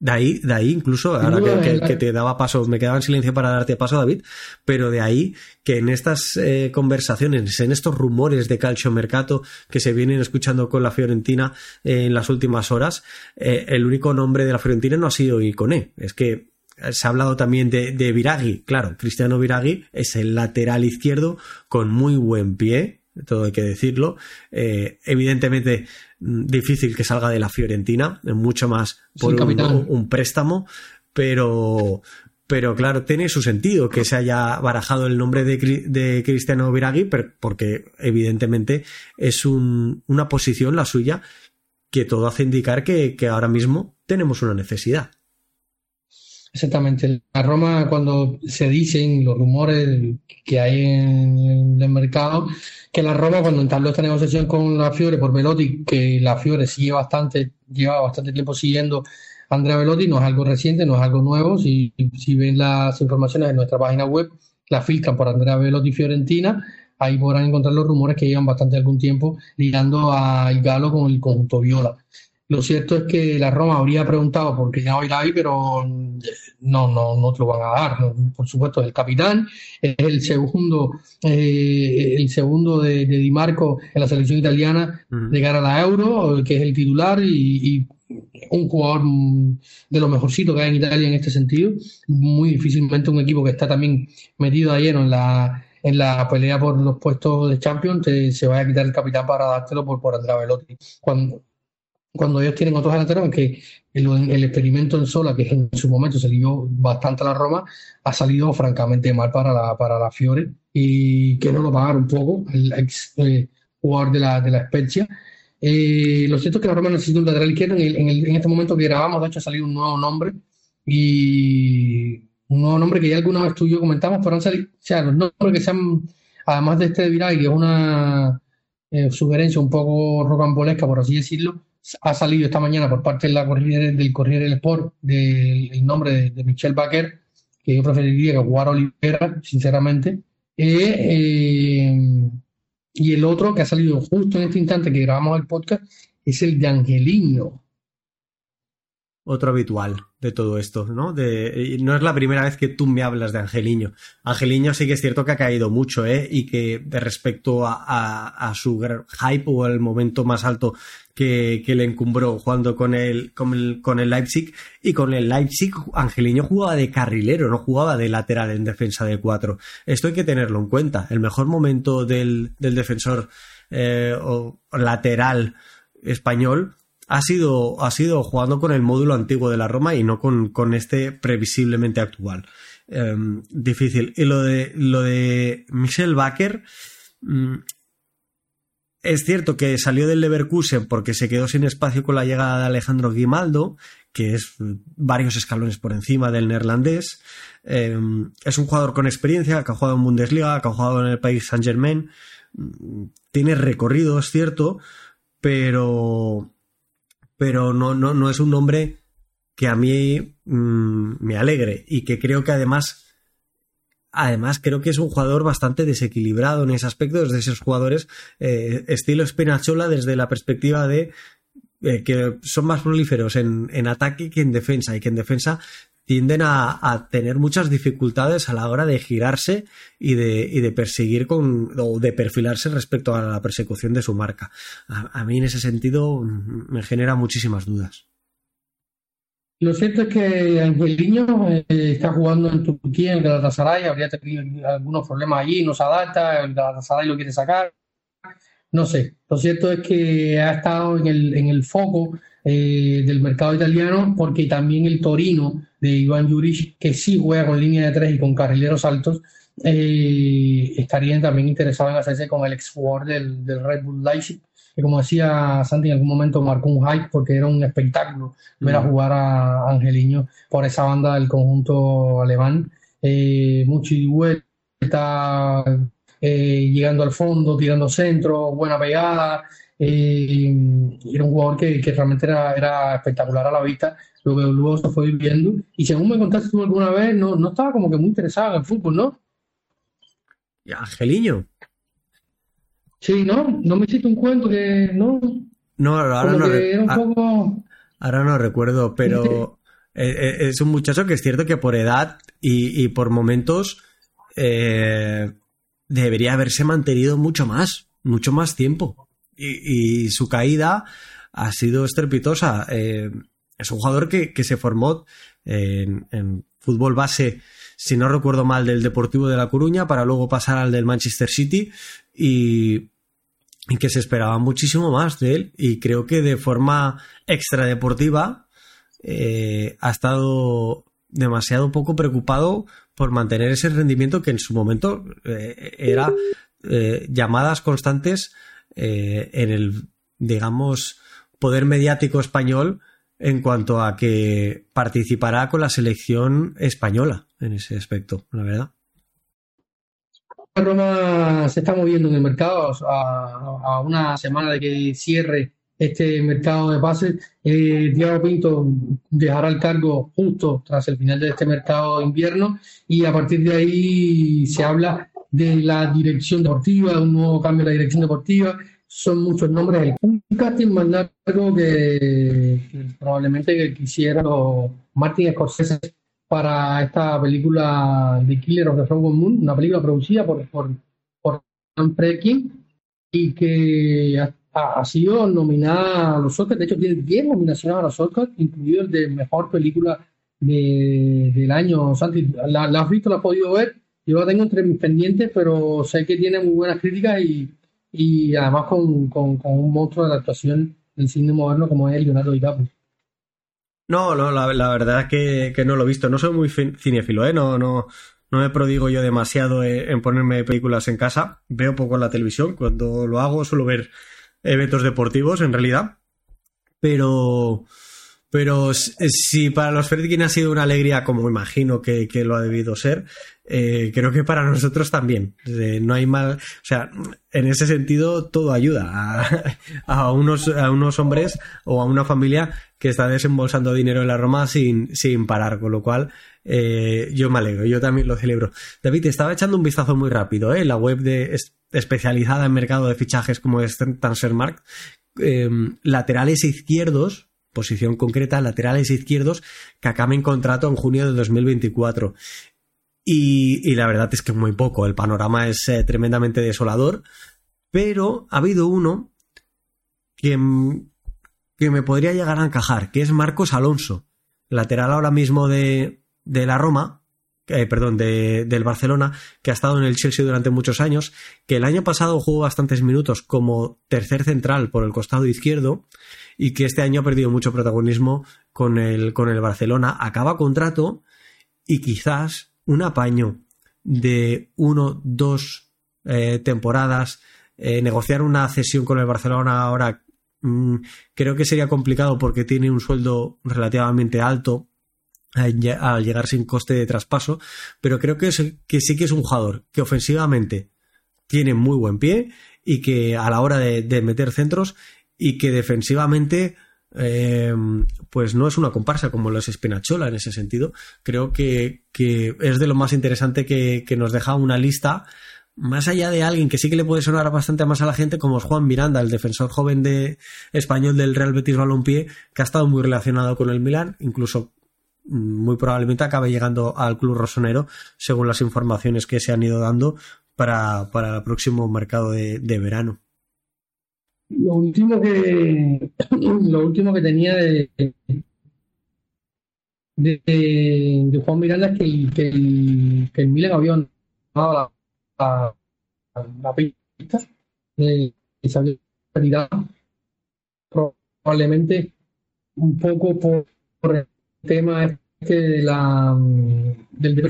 De ahí, de ahí incluso, ahora que, te daba paso, me quedaba en silencio para darte paso, David, pero de ahí que en estas eh, conversaciones, en estos rumores de calcio mercato que se vienen escuchando con la Fiorentina en las últimas horas, eh, el único nombre de la Fiorentina no ha sido Iconé. Es que se ha hablado también de, de Viraghi. Claro, Cristiano Viraghi es el lateral izquierdo con muy buen pie, todo hay que decirlo. Eh, evidentemente, mm, difícil que salga de la Fiorentina, mucho más por un, préstamo, pero, pero claro, tiene su sentido que se haya barajado el nombre de, Cristiano Viraghi, porque evidentemente es una posición la suya que todo hace indicar que ahora mismo tenemos una necesidad. Exactamente. La Roma, cuando se dicen los rumores que hay en, el mercado, que la Roma, cuando entabló esta negociación con la Fiore por Velotti, que la Fiore sigue bastante, lleva bastante tiempo siguiendo a Andrea Velotti, no es algo reciente, no es algo nuevo. Si, si ven las informaciones en nuestra página web, la filtran por Andrea Velotti Fiorentina, ahí podrán encontrar los rumores que llevan bastante algún tiempo ligando a Galo con el conjunto Viola. Lo cierto es que la Roma habría preguntado por qué ya ir ahí, pero no, no, no te lo van a dar. Por supuesto, el capitán es el segundo, eh, el segundo de, Di Marco en la selección italiana de cara a la Euro, que es el titular y, un jugador de lo mejorcito que hay en Italia en este sentido. Muy difícilmente un equipo que está también metido a lleno en la, en la pelea por los puestos de Champions se vaya a quitar el capitán para dártelo por, por Andrea Velotti. Cuando, cuando ellos tienen otros delanteros, aunque el, el, experimento en Sola, que en su momento se lió bastante a la Roma, ha salido francamente mal para la, para la Fiore y que no lo pagaron poco, el ex eh, jugador de la, de la Spezia. Eh, lo cierto es que la Roma necesita un lateral izquierdo. En, en, en, este momento que grabamos, de hecho, ha salido un nuevo nombre y un nuevo nombre que ya alguna vez tú y yo comentamos, pero han salido, o sea, los nombres que sean, además de este de Viral, que es una eh, sugerencia un poco rocambolesca, por así decirlo, ha salido esta mañana por parte de del Corriere del Sport del nombre de, Michel Baker, que yo preferiría que jugara Olivera, sinceramente. Eh, eh, y el otro que ha salido justo en este instante que grabamos el podcast es el de Angelino. Otro habitual de todo esto, ¿no? No es la primera vez que tú me hablas de Angeliño. Angeliño sí que es cierto que ha caído mucho, ¿eh? Y que respecto a, su hype o el momento más alto que, le encumbró jugando con el, con el, con el Leipzig, y con el Leipzig Angeliño jugaba de carrilero, no jugaba de lateral en defensa de cuatro. Esto hay que tenerlo en cuenta. El mejor momento del, del defensor eh, o lateral español ha sido, ha sido jugando con el módulo antiguo de la Roma y no con, con este previsiblemente actual. Em, difícil. Y lo de, lo de Michel Baker. Mm, es cierto que salió del Leverkusen porque se quedó sin espacio con la llegada de Alejandro Guimaldo, que es varios escalones por encima del neerlandés. Em, es un jugador con experiencia, que ha jugado en Bundesliga, que ha jugado en el país Saint Germain. Mm, tiene recorrido, es cierto, pero pero no, no, no es un nombre que a mí mm, me alegre y que creo que además además creo que es un jugador bastante desequilibrado en ese aspecto, es de esos jugadores eh, estilo Spinachola desde la perspectiva de eh, que son más prolíferos en, en, ataque que en defensa y que en defensa tienden a, tener muchas dificultades a la hora de girarse y de, y de, perseguir con, o de perfilarse respecto a la persecución de su marca. A, mí en ese sentido mm, me genera muchísimas dudas. Lo cierto es que Angeliño eh, está jugando en Turquía, en Galatasaray, habría tenido algunos problemas allí, no se adapta, el Galatasaray lo quiere sacar, no sé. Lo cierto es que ha estado en el, en el foco eh, del mercado italiano porque también el Torino de Iván Juric, que sí juega con línea de tres y con carrileros altos, eh, estarían también interesados en hacerse con el ex jugador del, Red Bull Leipzig, que como decía Santi, en algún momento marcó un hype porque era un espectáculo ver a mm. jugar a Angeliño por esa banda del conjunto alemán. Eh, mucho vuelta, eh, llegando al fondo, tirando centro, buena pegada. Era un jugador que, realmente era, era espectacular a la vista lo que luego se fue viviendo. Y según me contaste tú alguna vez, no, no estaba como que muy interesado en el fútbol, ¿no? ¿Y Angeliño? Sí, ¿no? No me hiciste un cuento que no. No, ahora no, ah, ahora no recuerdo, pero eh, eh, es un muchacho que es cierto que por edad y, por momentos eh, debería haberse mantenido mucho más, mucho más tiempo. Y, su caída ha sido estrepitosa es un jugador que, se formó en, fútbol base, si no recuerdo mal, del Deportivo de La Coruña, para luego pasar al del Manchester City y, que se esperaba muchísimo más de él. Y creo que de forma extradeportiva eh, ha estado demasiado poco preocupado por mantener ese rendimiento que en su momento eh, era eh, llamadas constantes en el, digamos, poder mediático español en cuanto a que participará con la selección española en ese aspecto, la verdad. Roma se está moviendo en el mercado a, una semana de que cierre este mercado de pases. Eh, Diego Pinto dejará el cargo justo tras el final de este mercado invierno y a partir de ahí se habla de la dirección deportiva, de un nuevo cambio de la dirección deportiva son muchos nombres. Un casting más largo que, probablemente que quisiera Martin Scorsese para esta película de Killer of the Flower Moon, una película producida por, por, por y que ha, sido nominada a los Oscars. De hecho, tiene 10 nominaciones a los Oscars, incluido el de mejor película de, del año. Santi, ¿la, ¿la, has visto? ¿La has podido ver? Yo la tengo entre mis pendientes, pero sé que tiene muy buenas críticas y y además con, con, un monstruo de la actuación del cine moderno como es Leonardo DiCaprio. No, no, la, verdad que, que, no lo he visto. No soy muy cinéfilo, ¿eh? No, no, no me prodigo yo demasiado en ponerme películas en casa. Veo poco en la televisión. Cuando lo hago suelo ver eventos deportivos, en realidad. Pero, pero si para los Fredkin ha sido una alegría, como imagino que, lo ha debido ser, eh, creo que para nosotros también. no hay mal. O sea, en ese sentido, todo ayuda a, unos, a unos hombres o a una familia que está desembolsando dinero en la Roma sin, sin parar, con lo cual eh, yo me alegro, yo también lo celebro. David, estaba echando un vistazo muy rápido, ¿eh? La web especializada en mercado de fichajes como es Transfermarkt, eh, laterales izquierdos posición concreta, laterales izquierdos, que acaben contrato en junio de 2024. Y, la verdad es que muy poco, el panorama es eh, tremendamente desolador, pero ha habido uno que, que, me podría llegar a encajar, que es Marcos Alonso, lateral ahora mismo de, de la Roma, eh, perdón, de, del Barcelona, que ha estado en el Chelsea durante muchos años, que el año pasado jugó bastantes minutos como tercer central por el costado izquierdo y que este año ha perdido mucho protagonismo con el, con el Barcelona. Acaba contrato y quizás un apaño de uno, dos eh, temporadas, eh, negociar una cesión con el Barcelona ahora mm, creo que sería complicado porque tiene un sueldo relativamente alto al llegar sin coste de traspaso, pero creo que, que sí que es un jugador que ofensivamente tiene muy buen pie y que a la hora de, meter centros y que defensivamente eh, pues no es una comparsa como lo es Spinachola en ese sentido. Creo que, que es de lo más interesante que, que, nos deja una lista, más allá de alguien que sí que le puede sonar bastante más a la gente, como es Juan Miranda, el defensor joven de español del Real Betis Balompié, que ha estado muy relacionado con el Milan, incluso mm, muy probablemente acabe llegando al club rosonero, según las informaciones que se han ido dando para, para el próximo mercado de, de verano. Lo último que lo último que tenía de, de, Juan Miranda es que el, que el, que el Milan la, la, la pista de retirado. Probablemente un poco por, por el tema de la del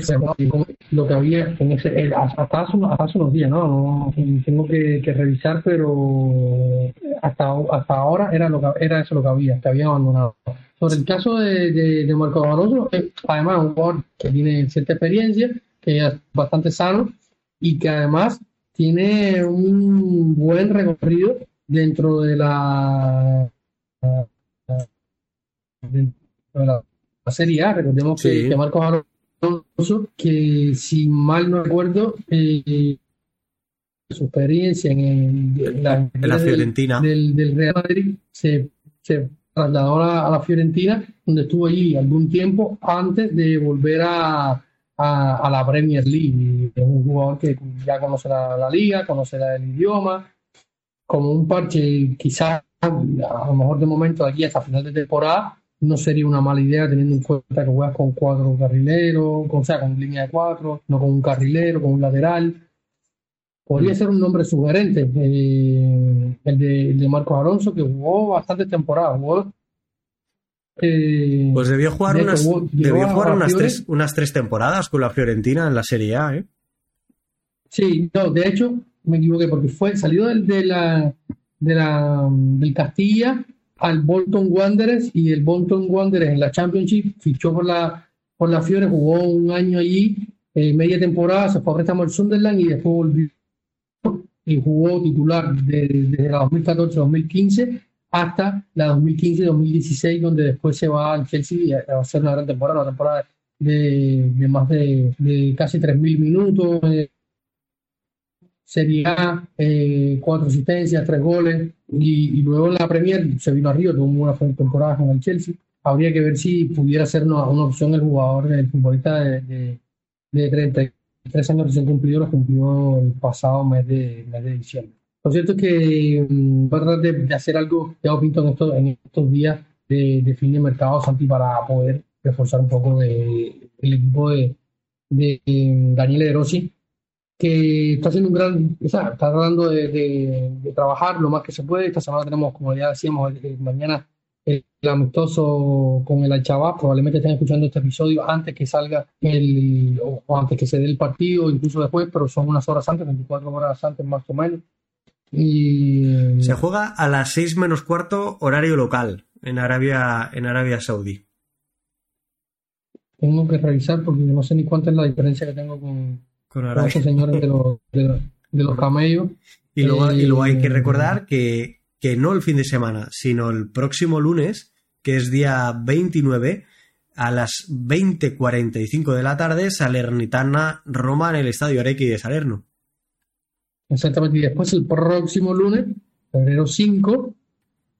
lo que había en ese hasta hace, hasta hace unos días no, no tengo que, que, revisar pero hasta hasta ahora era lo que era eso lo que había que había abandonado. Sobre el caso de, de, de Marco Barroso además un jugador que tiene cierta experiencia que es bastante sano y que además tiene un buen recorrido dentro de la dentro de la la Serie A. Recordemos sí. que, que, Marcos Alonso, que si mal no recuerdo, eh, su experiencia en, en la, en la Fiorentina del, del, Real Madrid se, se trasladó a, a, la Fiorentina, donde estuvo allí algún tiempo antes de volver a, a, a la Premier League. Es un jugador que ya conoce la, la liga, conoce el idioma, como un parche quizás a lo mejor de momento de aquí hasta final de temporada no sería una mala idea teniendo en cuenta que juegas con cuatro carrileros, con, o sea, con línea de cuatro, no con un carrilero, con un lateral. Podría mm. ser un nombre sugerente, eh, el, de, el de Marcos Alonso, que jugó bastantes temporadas. Jugó, eh, pues debió jugar, unas, jugó, debió jugar unas, tres, unas tres temporadas con la Fiorentina en la Serie A. ¿eh? Sí, no, de hecho, me equivoqué porque fue salido del, de la, de la, del Castilla al Bolton Wanderers y el Bolton Wanderers en la Championship fichó por la, por la Fiore, jugó un año allí, eh, media temporada, se fue a préstamo al Sunderland y después volvió y jugó titular desde de la 2014-2015 hasta la 2015-2016, donde después se va al Chelsea y va a ser una gran temporada, una temporada de, de más de, de casi 3.000 minutos, eh, Serie A, eh, cuatro asistencias, tres goles, y, y, luego en la Premier se vino arriba, tuvo una buena temporada con el Chelsea. Habría que ver si pudiera ser una, una opción el jugador, el futbolista de, de, de 33 años recién cumplido, lo cumplió el pasado mes de, mes de diciembre. Lo cierto es que um, va a tratar de, de, hacer algo, ya pinto en estos, en estos días de, de fin de mercado, Santi, para poder reforzar un poco de, el equipo de, de, de Daniel Rossi, que está haciendo un gran, o sea, está tratando de, de, de, trabajar lo más que se puede. Esta semana tenemos, como ya decíamos, el, mañana el, el, amistoso con el Alchabá. Probablemente estén escuchando este episodio antes que salga el, o, o, antes que se dé el partido, incluso después, pero son unas horas antes, 24 horas antes más o menos. Y... Se juega a las 6 menos cuarto horario local en Arabia, en Arabia Saudí. Tengo que revisar porque no sé ni cuánta es la diferencia que tengo con, con esos señores de los, de, los, de los camellos. Y luego, eh, y luego, hay que recordar que, que no el fin de semana, sino el próximo lunes, que es día 29, a las 20.45 de la tarde, Salernitana Roma en el Estadio Arequi de Salerno. Exactamente, y después el próximo lunes, febrero 5,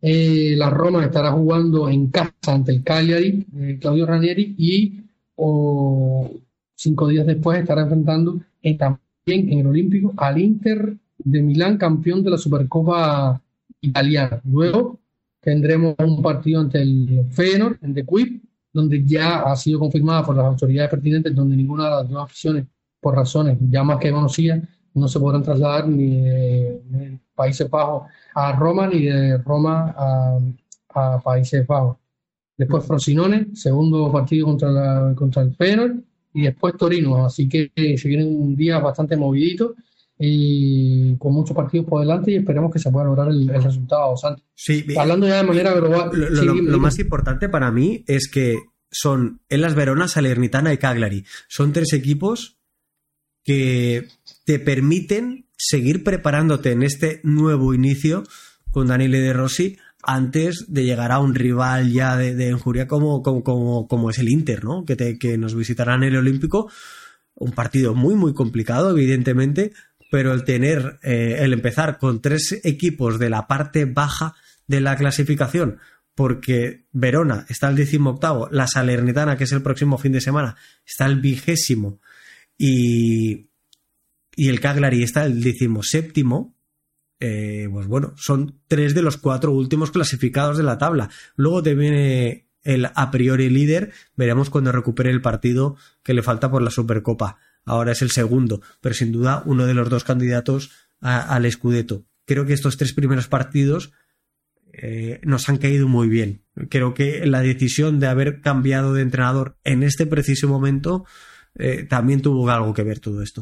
eh, la Roma estará jugando en casa ante el Cagliari, eh, Claudio Ranieri, y o, Cinco días después estará enfrentando eh, también en el Olímpico al Inter de Milán, campeón de la Supercopa italiana. Luego tendremos un partido ante el Feyenoord en The Quip, donde ya ha sido confirmada por las autoridades pertinentes, donde ninguna de las dos aficiones, por razones ya más que conocidas, no se podrán trasladar ni de, de Países Bajos a Roma ni de Roma a, a Países Bajos. Después Frosinone, segundo partido contra, la, contra el Feyenoord, y después Torino. Así que eh, se viene un día bastante movidito y con muchos partidos por delante y esperemos que se pueda lograr el, el resultado. Santi. Sí, Hablando ya de manera global. Lo, lo, sí, lo, más importante para mí es que son Elas Verona, Salernitana y Cagliari. Son tres equipos que te permiten seguir preparándote en este nuevo inicio con Daniele De Rossi antes de llegar a un rival ya de, de enjuria como, como, como, es el Inter, ¿no? Que, que nos visitará en el Olímpico. Un partido muy, muy complicado, evidentemente, pero el tener, eh, el empezar con tres equipos de la parte baja de la clasificación, porque Verona está el décimo octavo, la Salernitana, que es el próximo fin de semana, está el vigésimo y, y el Cagliari está el décimo séptimo, eh, pues bueno, son tres de los cuatro últimos clasificados de la tabla. Luego te viene el a priori líder, veremos cuando recupere el partido que le falta por la Supercopa. Ahora es el segundo, pero sin duda uno de los dos candidatos al Scudetto. Creo que estos tres primeros partidos eh, nos han caído muy bien. Creo que la decisión de haber cambiado de entrenador en este preciso momento eh, también tuvo algo que ver todo esto.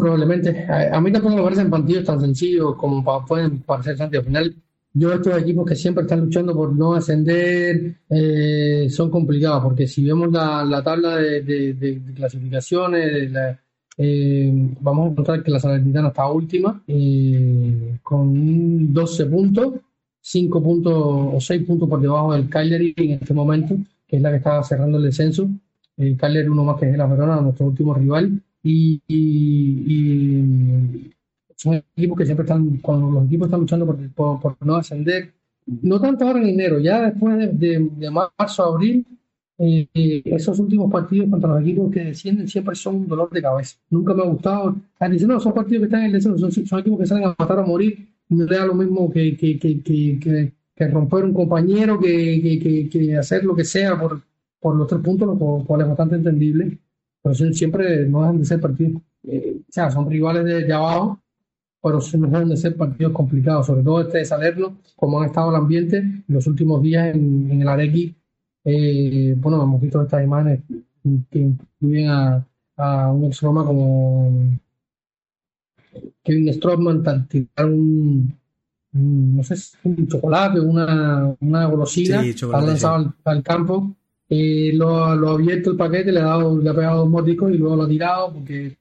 Probablemente. A, mí tampoco me parecen partidos tan sencillos como pueden parecer antes. Al final, yo estos equipos que siempre están luchando por no ascender eh, son complicados, porque si vemos la, tabla de, clasificaciones, eh, vamos a encontrar que la Salernitana está última, eh, con 12 puntos, 5 puntos o 6 puntos por debajo del Cagliari en este momento, que es la que está cerrando el descenso. El Cagliari uno más que es la Verona, nuestro último rival y, son equipos que siempre están, cuando los equipos están luchando por, por, no ascender, no tanto ahora en enero, ya después de, de, marzo a abril, eh, eh, esos últimos partidos contra los equipos que descienden siempre son un dolor de cabeza. Nunca me ha gustado. Diciendo, no, son partidos que están en el descenso, son, equipos que salen a matar o morir. No da lo mismo que, que, que, que, que romper un compañero, que, hacer lo que sea por, por los tres puntos, lo cual es bastante entendible pero siempre no dejan de ser partidos, eh, o sea, son rivales de, abajo, pero no dejan de ser partidos complicados, sobre todo este de Salerno, como han estado el ambiente en los últimos días en, el Arequi. Eh, bueno, hemos visto estas imágenes que incluyen a, un ex Roma como Kevin Strothman tirar un, no sé, un chocolate, una, una golosina, sí, lanzado al, campo lo, lo, ha abierto el paquete, le ha, dado, le ha pegado dos mordicos y luego lo ha tirado porque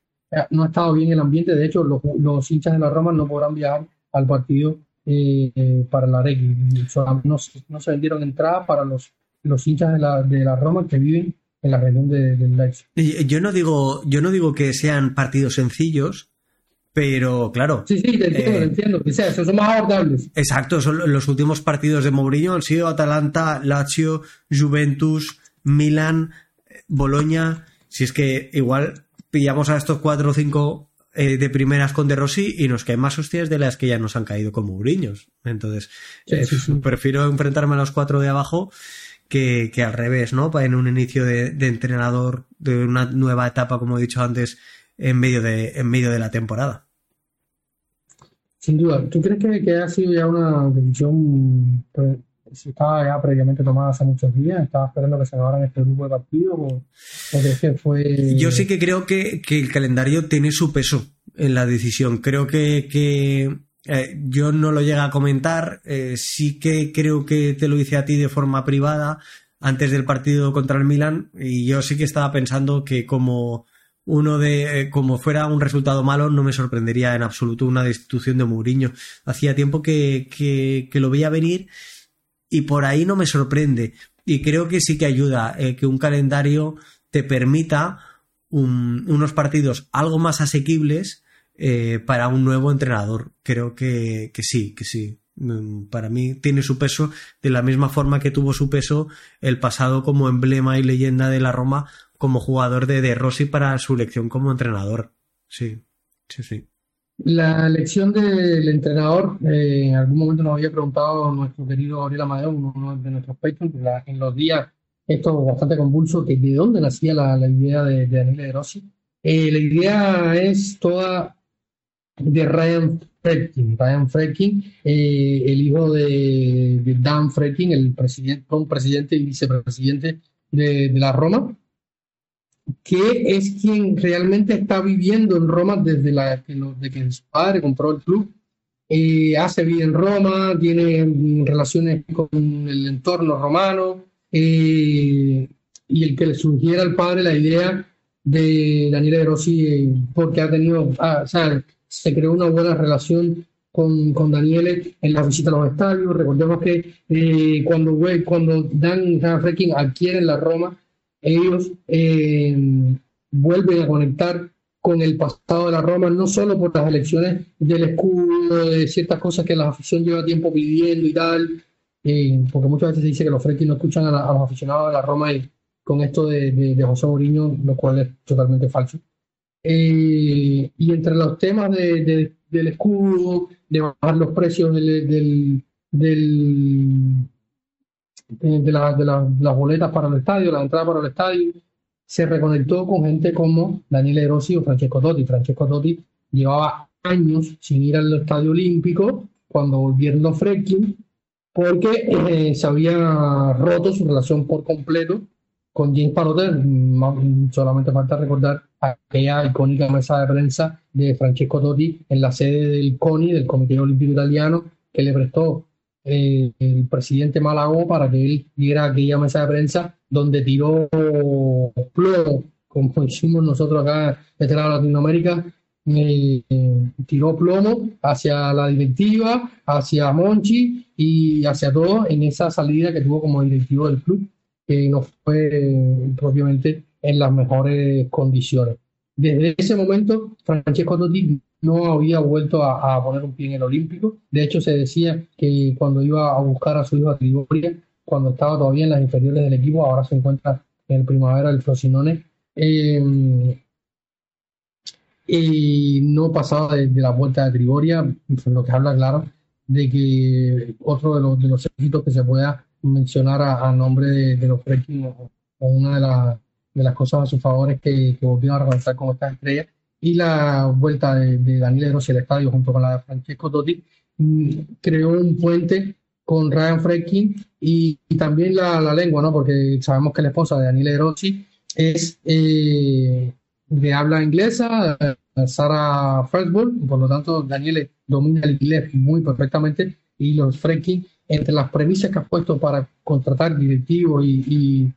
no ha estado bien el ambiente. De hecho, los, hinchas de la Roma no podrán viajar al partido eh, eh, para la Reggae. No, no, se vendieron entradas para los, los hinchas de la, de la Roma que viven en la región de, del Leipzig. Yo no digo, yo no digo que sean partidos sencillos, pero claro. Sí, sí, te entiendo, te eh, entiendo. Que sea, son más abordables. Exacto, son los últimos partidos de Mourinho han sido Atalanta, Lazio, Juventus, Milan, Boloña. Si es que igual pillamos a estos cuatro o cinco eh, de primeras con De Rossi y nos caen más hostias de las que ya nos han caído con Mourinho. Entonces, eh, prefiero enfrentarme a los cuatro de abajo que, que al revés, ¿no? En un inicio de, de entrenador, de una nueva etapa, como he dicho antes, en medio de, en medio de la temporada. Sin duda. ¿Tú crees que, ha sido ya una decisión pues, si estaba ya previamente tomada hace muchos días? ¿Estaba esperando que se acabaran este grupo de partidos? ¿O, que fue... Yo sí que creo que, el calendario tiene su peso en la decisión. Creo que, que eh, yo no lo llega a comentar. Eh, sí que creo que te lo hice a ti de forma privada antes del partido contra el Milan y yo sí que estaba pensando que como uno de, eh, como fuera un resultado malo, no me sorprendería en absoluto una destitución de Mourinho. Hacía tiempo que, que, lo veía venir y por ahí no me sorprende. Y creo que sí que ayuda eh, que un calendario te permita unos partidos algo más asequibles eh, para un nuevo entrenador. Creo que, que sí, que sí. Mm, para mí tiene su peso de la misma forma que tuvo su peso el pasado como emblema y leyenda de la Roma como jugador de De Rossi para su elección como entrenador. Sí, sí, sí. La elección del entrenador, eh, en algún momento nos había preguntado nuestro querido Gabriel Amadeo, uno de nuestros patrons, en los días esto bastante convulso, que de dónde nacía la, idea de, de De Rossi. Eh, la idea es toda de Ryan Fredkin. Ryan Fredkin, eh, el hijo de, Dan Fredkin, el presidente, presidente y vicepresidente de, de la Roma, que es quien realmente está viviendo en Roma desde la, que, que su padre compró el club. Eh, hace vida en Roma, tiene relaciones con el entorno romano, eh, y el que le sugiera al padre la idea de Daniele De Rossi, eh, porque ha tenido, ah, o sea, se creó una buena relación con, con Daniele en la visita a los estadios. Recordemos que eh, cuando, cuando Dan y Frecking adquieren la Roma, ellos eh, vuelven a conectar con el pasado de la Roma, no solo por las elecciones del escudo, de ciertas cosas que la afición lleva tiempo pidiendo y tal, eh, porque muchas veces se dice que los Frecking no escuchan a, los aficionados de la Roma con esto de, José Mourinho, lo cual es totalmente falso. y entre los temas de, del escudo, de bajar los precios del, de, las boletas para el estadio, la entrada para el estadio, se reconectó con gente como Daniele Rossi o Francesco Totti. Francesco Totti llevaba años sin ir al estadio olímpico cuando volvieron los Fredkin, porque eh, se había roto su relación por completo con James Paroter. Solamente falta recordar aquella icónica mesa de prensa de Francesco Totti en la sede del CONI, del Comité Olímpico Italiano, que le prestó eh, el presidente Malagó para que él diera aquella mesa de prensa donde tiró plomo, como hicimos nosotros acá en este de Latinoamérica, eh, tiró plomo hacia la directiva, hacia Monchi y hacia todo en esa salida que tuvo como directivo del club, que no fue eh, propiamente en las mejores condiciones. Desde ese momento, Francesco Totti no había vuelto a, poner un pie en el Olímpico. De hecho, se decía que cuando iba a buscar a su hijo a Trigoria, cuando estaba todavía en las inferiores del equipo, ahora se encuentra en el primavera del Frosinone, eh, y no pasaba de, la vuelta de Trigoria, lo que habla claro de que otro de los, de los éxitos que se pueda mencionar a, nombre de, los Freaking o, una de las de las cosas a su favor es que, que a reconectar con estas estrellas y la vuelta de, de Daniel Rossi al estadio junto con la de Francesco Totti mm, creó un puente con Ryan Fredkin y, también la, lengua, ¿no? Porque sabemos que la esposa de Daniel Rossi es eh, de habla inglesa, Sara Firstborn, por lo tanto Daniel domina el inglés muy perfectamente y los Fredkin, entre las premisas que ha puesto para contratar directivos y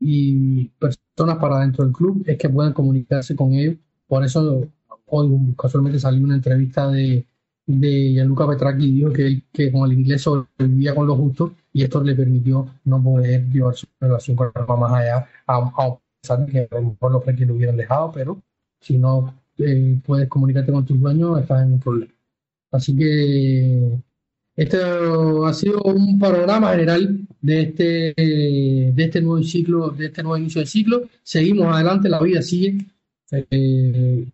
y personas para dentro del club es que puedan comunicarse con ellos. Por eso hoy casualmente salió una entrevista de, de Gianluca Petracchi dijo que, que con el inglés sobrevivía con lo justo y esto le permitió no poder llevar su relación con el más allá, a, pesar de que a lo mejor los que lo hubieran dejado, pero si no eh, puedes comunicarte con tus dueños, estás en un problema. Así que este ha sido un panorama general de este, de este nuevo ciclo, de este nuevo inicio del ciclo. Seguimos adelante, la vida sigue. Eh,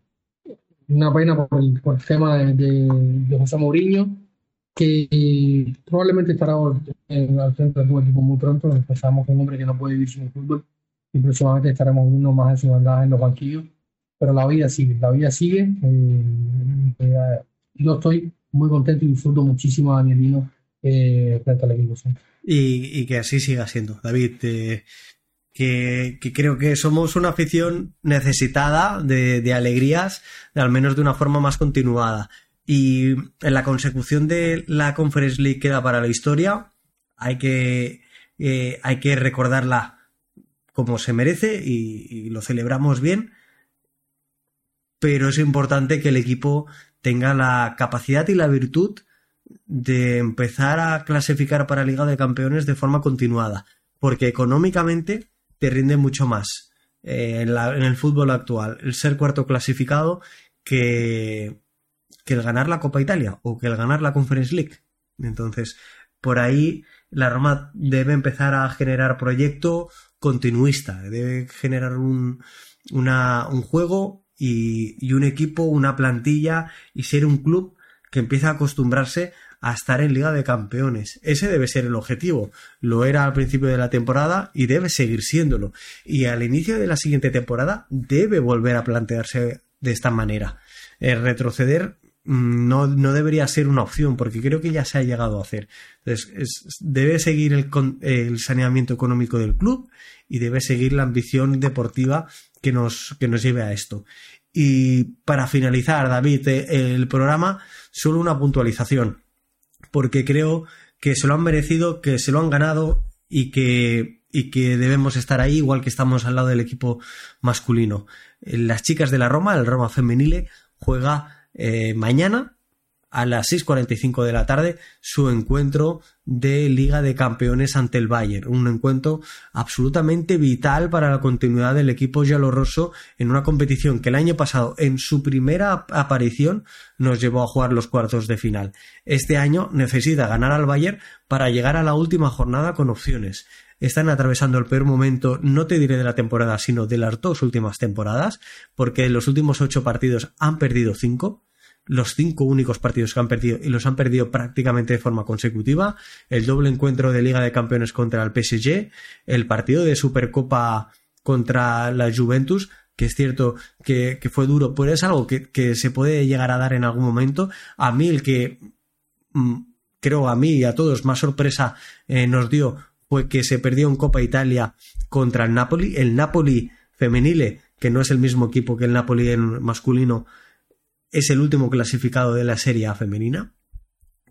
una pena por el, por el tema de, José Mourinho, que probablemente estará en, al frente del equipo muy pronto. Empezamos con un hombre que no puede vivir sin el fútbol y próximamente estaremos viendo más de su andada en los banquillos. Pero la vida sigue, la vida sigue. Eh, eh, yo estoy muy contento y disfruto muchísimo a Danielino eh, frente al equipo. Y, y, que así siga siendo, David. Eh, que, creo que somos una afición necesitada de, de, alegrías, al menos de una forma más continuada. Y en la consecución de la Conference League queda para la historia, hay que, eh, hay que recordarla como se merece y, y lo celebramos bien. Pero es importante que el equipo tenga la capacidad y la virtud de empezar a clasificar para Liga de Campeones de forma continuada, porque económicamente te rinde mucho más eh, en, el fútbol actual el ser cuarto clasificado que, que el ganar la Copa Italia o que el ganar la Conference League. Entonces, por ahí la Roma debe empezar a generar proyecto continuista, debe generar un, una, un juego y, un equipo, una plantilla y ser un club que empieza a acostumbrarse a estar en Liga de Campeones. Ese debe ser el objetivo. Lo era al principio de la temporada y debe seguir siéndolo. Y al inicio de la siguiente temporada debe volver a plantearse de esta manera. El retroceder mm, no, no, debería ser una opción porque creo que ya se ha llegado a hacer. Entonces, debe seguir el, el saneamiento económico del club y debe seguir la ambición deportiva que nos, que nos lleve a esto. Y para finalizar, David, eh, el programa, solo una puntualización, porque creo que se lo han merecido, que se lo han ganado y que, y que debemos estar ahí, igual que estamos al lado del equipo masculino. Las chicas de la Roma, el Roma Femenile, juega eh, mañana a las 6.45 de la tarde su encuentro de Liga de Campeones ante el Bayern. Un encuentro absolutamente vital para la continuidad del equipo rosso en una competición que el año pasado, en su primera aparición, nos llevó a jugar los cuartos de final. Este año necesita ganar al Bayern para llegar a la última jornada con opciones. Están atravesando el peor momento, no te diré de la temporada, sino de las dos últimas temporadas, porque en los últimos ocho partidos han perdido cinco los cinco únicos partidos que han perdido y los han perdido prácticamente de forma consecutiva, el doble encuentro de Liga de Campeones contra el PSG, el partido de Supercopa contra la Juventus, que es cierto que, fue duro, pero es algo que, se puede llegar a dar en algún momento. A mí el que mm, creo a mí y a todos más sorpresa eh, nos dio fue que se perdió en Copa Italia contra el Napoli, el Napoli femenile, que no es el mismo equipo que el Napoli en masculino, es el último clasificado de la Serie A femenina,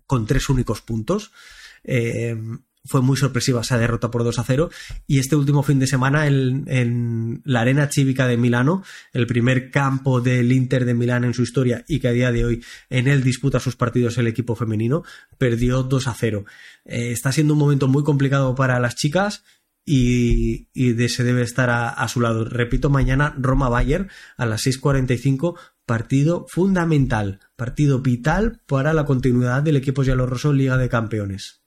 con tres únicos puntos. Eh, fue muy sorpresiva esa derrota por 2 a 0. Y este último fin de semana en, la Arena Cívica de Milano, el primer campo del Inter de Milán en su historia y que a día de hoy en él disputa sus partidos el equipo femenino, perdió 2 a 0. Eh, está siendo un momento muy complicado para las chicas y, se debe estar a, a, su lado. Repito, mañana Roma-Bayern a las 6.45 partido fundamental, partido vital para la continuidad del equipo Rosso Liga de Campeones.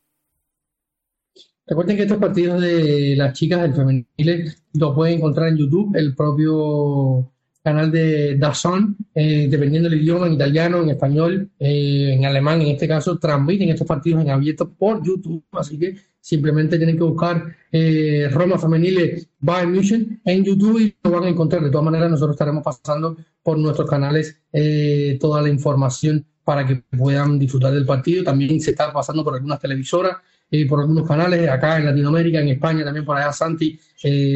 Recuerden que estos partidos de las chicas, el femenil, los pueden encontrar en YouTube, el propio canal de Dazón, eh, dependiendo del idioma, en italiano, en español, eh, en alemán, en este caso, transmiten estos partidos en abierto por YouTube, así que simplemente tienen que buscar eh, Roma Femenile Bayern München en YouTube y lo van a encontrar. De todas maneras, nosotros estaremos pasando por nuestros canales toda la información para que puedan disfrutar del partido. También se está pasando por algunas televisoras, por algunos canales, acá en Latinoamérica, en España, también por allá Santi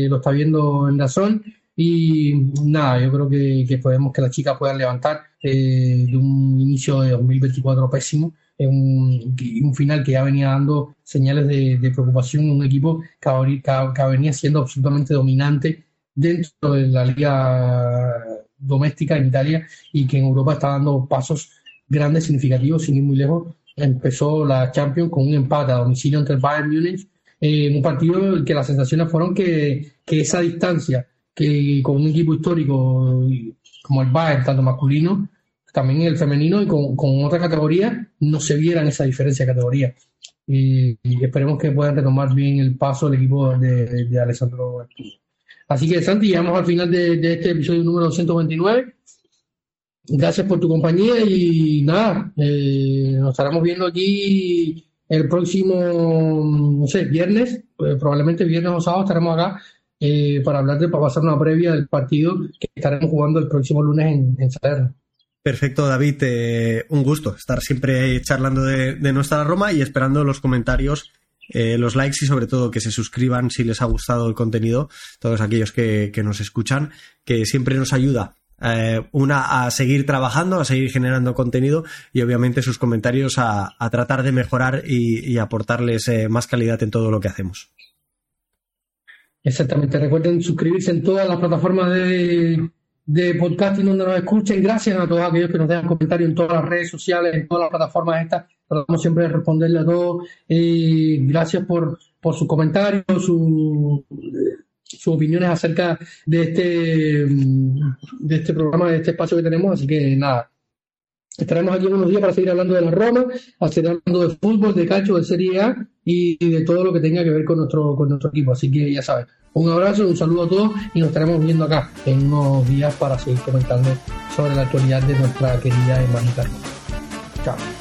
lo está viendo en Dazón. Y nada, yo creo que, que podemos que las chicas puedan levantar eh, de un inicio de 2024 pésimo, un, un final que ya venía dando señales de, preocupación en un equipo que, que, venía siendo absolutamente dominante dentro de la liga doméstica en Italia y que en Europa está dando pasos grandes, significativos, sin ir muy lejos. Empezó la Champions con un empate a domicilio entre el Bayern Múnich, eh, en un partido que las sensaciones fueron que, que esa distancia que con un equipo histórico como el Bayern, tanto masculino, también el femenino y con, otra categoría, no se vieran esa diferencia de categoría. Y, esperemos que puedan retomar bien el paso el equipo de, de Alessandro Así que, Santi, llegamos al final de, este episodio número 229. Gracias por tu compañía y nada, eh, nos estaremos viendo aquí el próximo, no sé, viernes, pues probablemente viernes o sábado estaremos acá eh, para hablar de para pasar una previa del partido que estaremos jugando el próximo lunes en, en Salerno. Perfecto, David. Eh, un gusto estar siempre charlando de, nuestra Roma y esperando los comentarios, eh, los likes y sobre todo que se suscriban si les ha gustado el contenido, todos aquellos que, nos escuchan, que siempre nos ayuda una a seguir trabajando, a seguir generando contenido y obviamente sus comentarios a, tratar de mejorar y, aportarles más calidad en todo lo que hacemos. Exactamente. Recuerden suscribirse en todas las plataformas de, de podcasting donde nos escuchen. Gracias a todos aquellos que nos dejan comentarios en todas las redes sociales, en todas las plataformas estas. Tratamos siempre de responderle a todos. y gracias por, por sus comentarios, su, sus opiniones acerca de este, de este programa, de este espacio que tenemos. Así que nada, Estaremos aquí unos días para seguir hablando de la Roma, seguir hablando de fútbol, de calcio, de Serie A y de todo lo que tenga que ver con nuestro, con nuestro equipo. Así que ya sabes, un abrazo, un saludo a todos y nos estaremos viendo acá en unos días para seguir comentando sobre la actualidad de nuestra querida hermanita. Chao.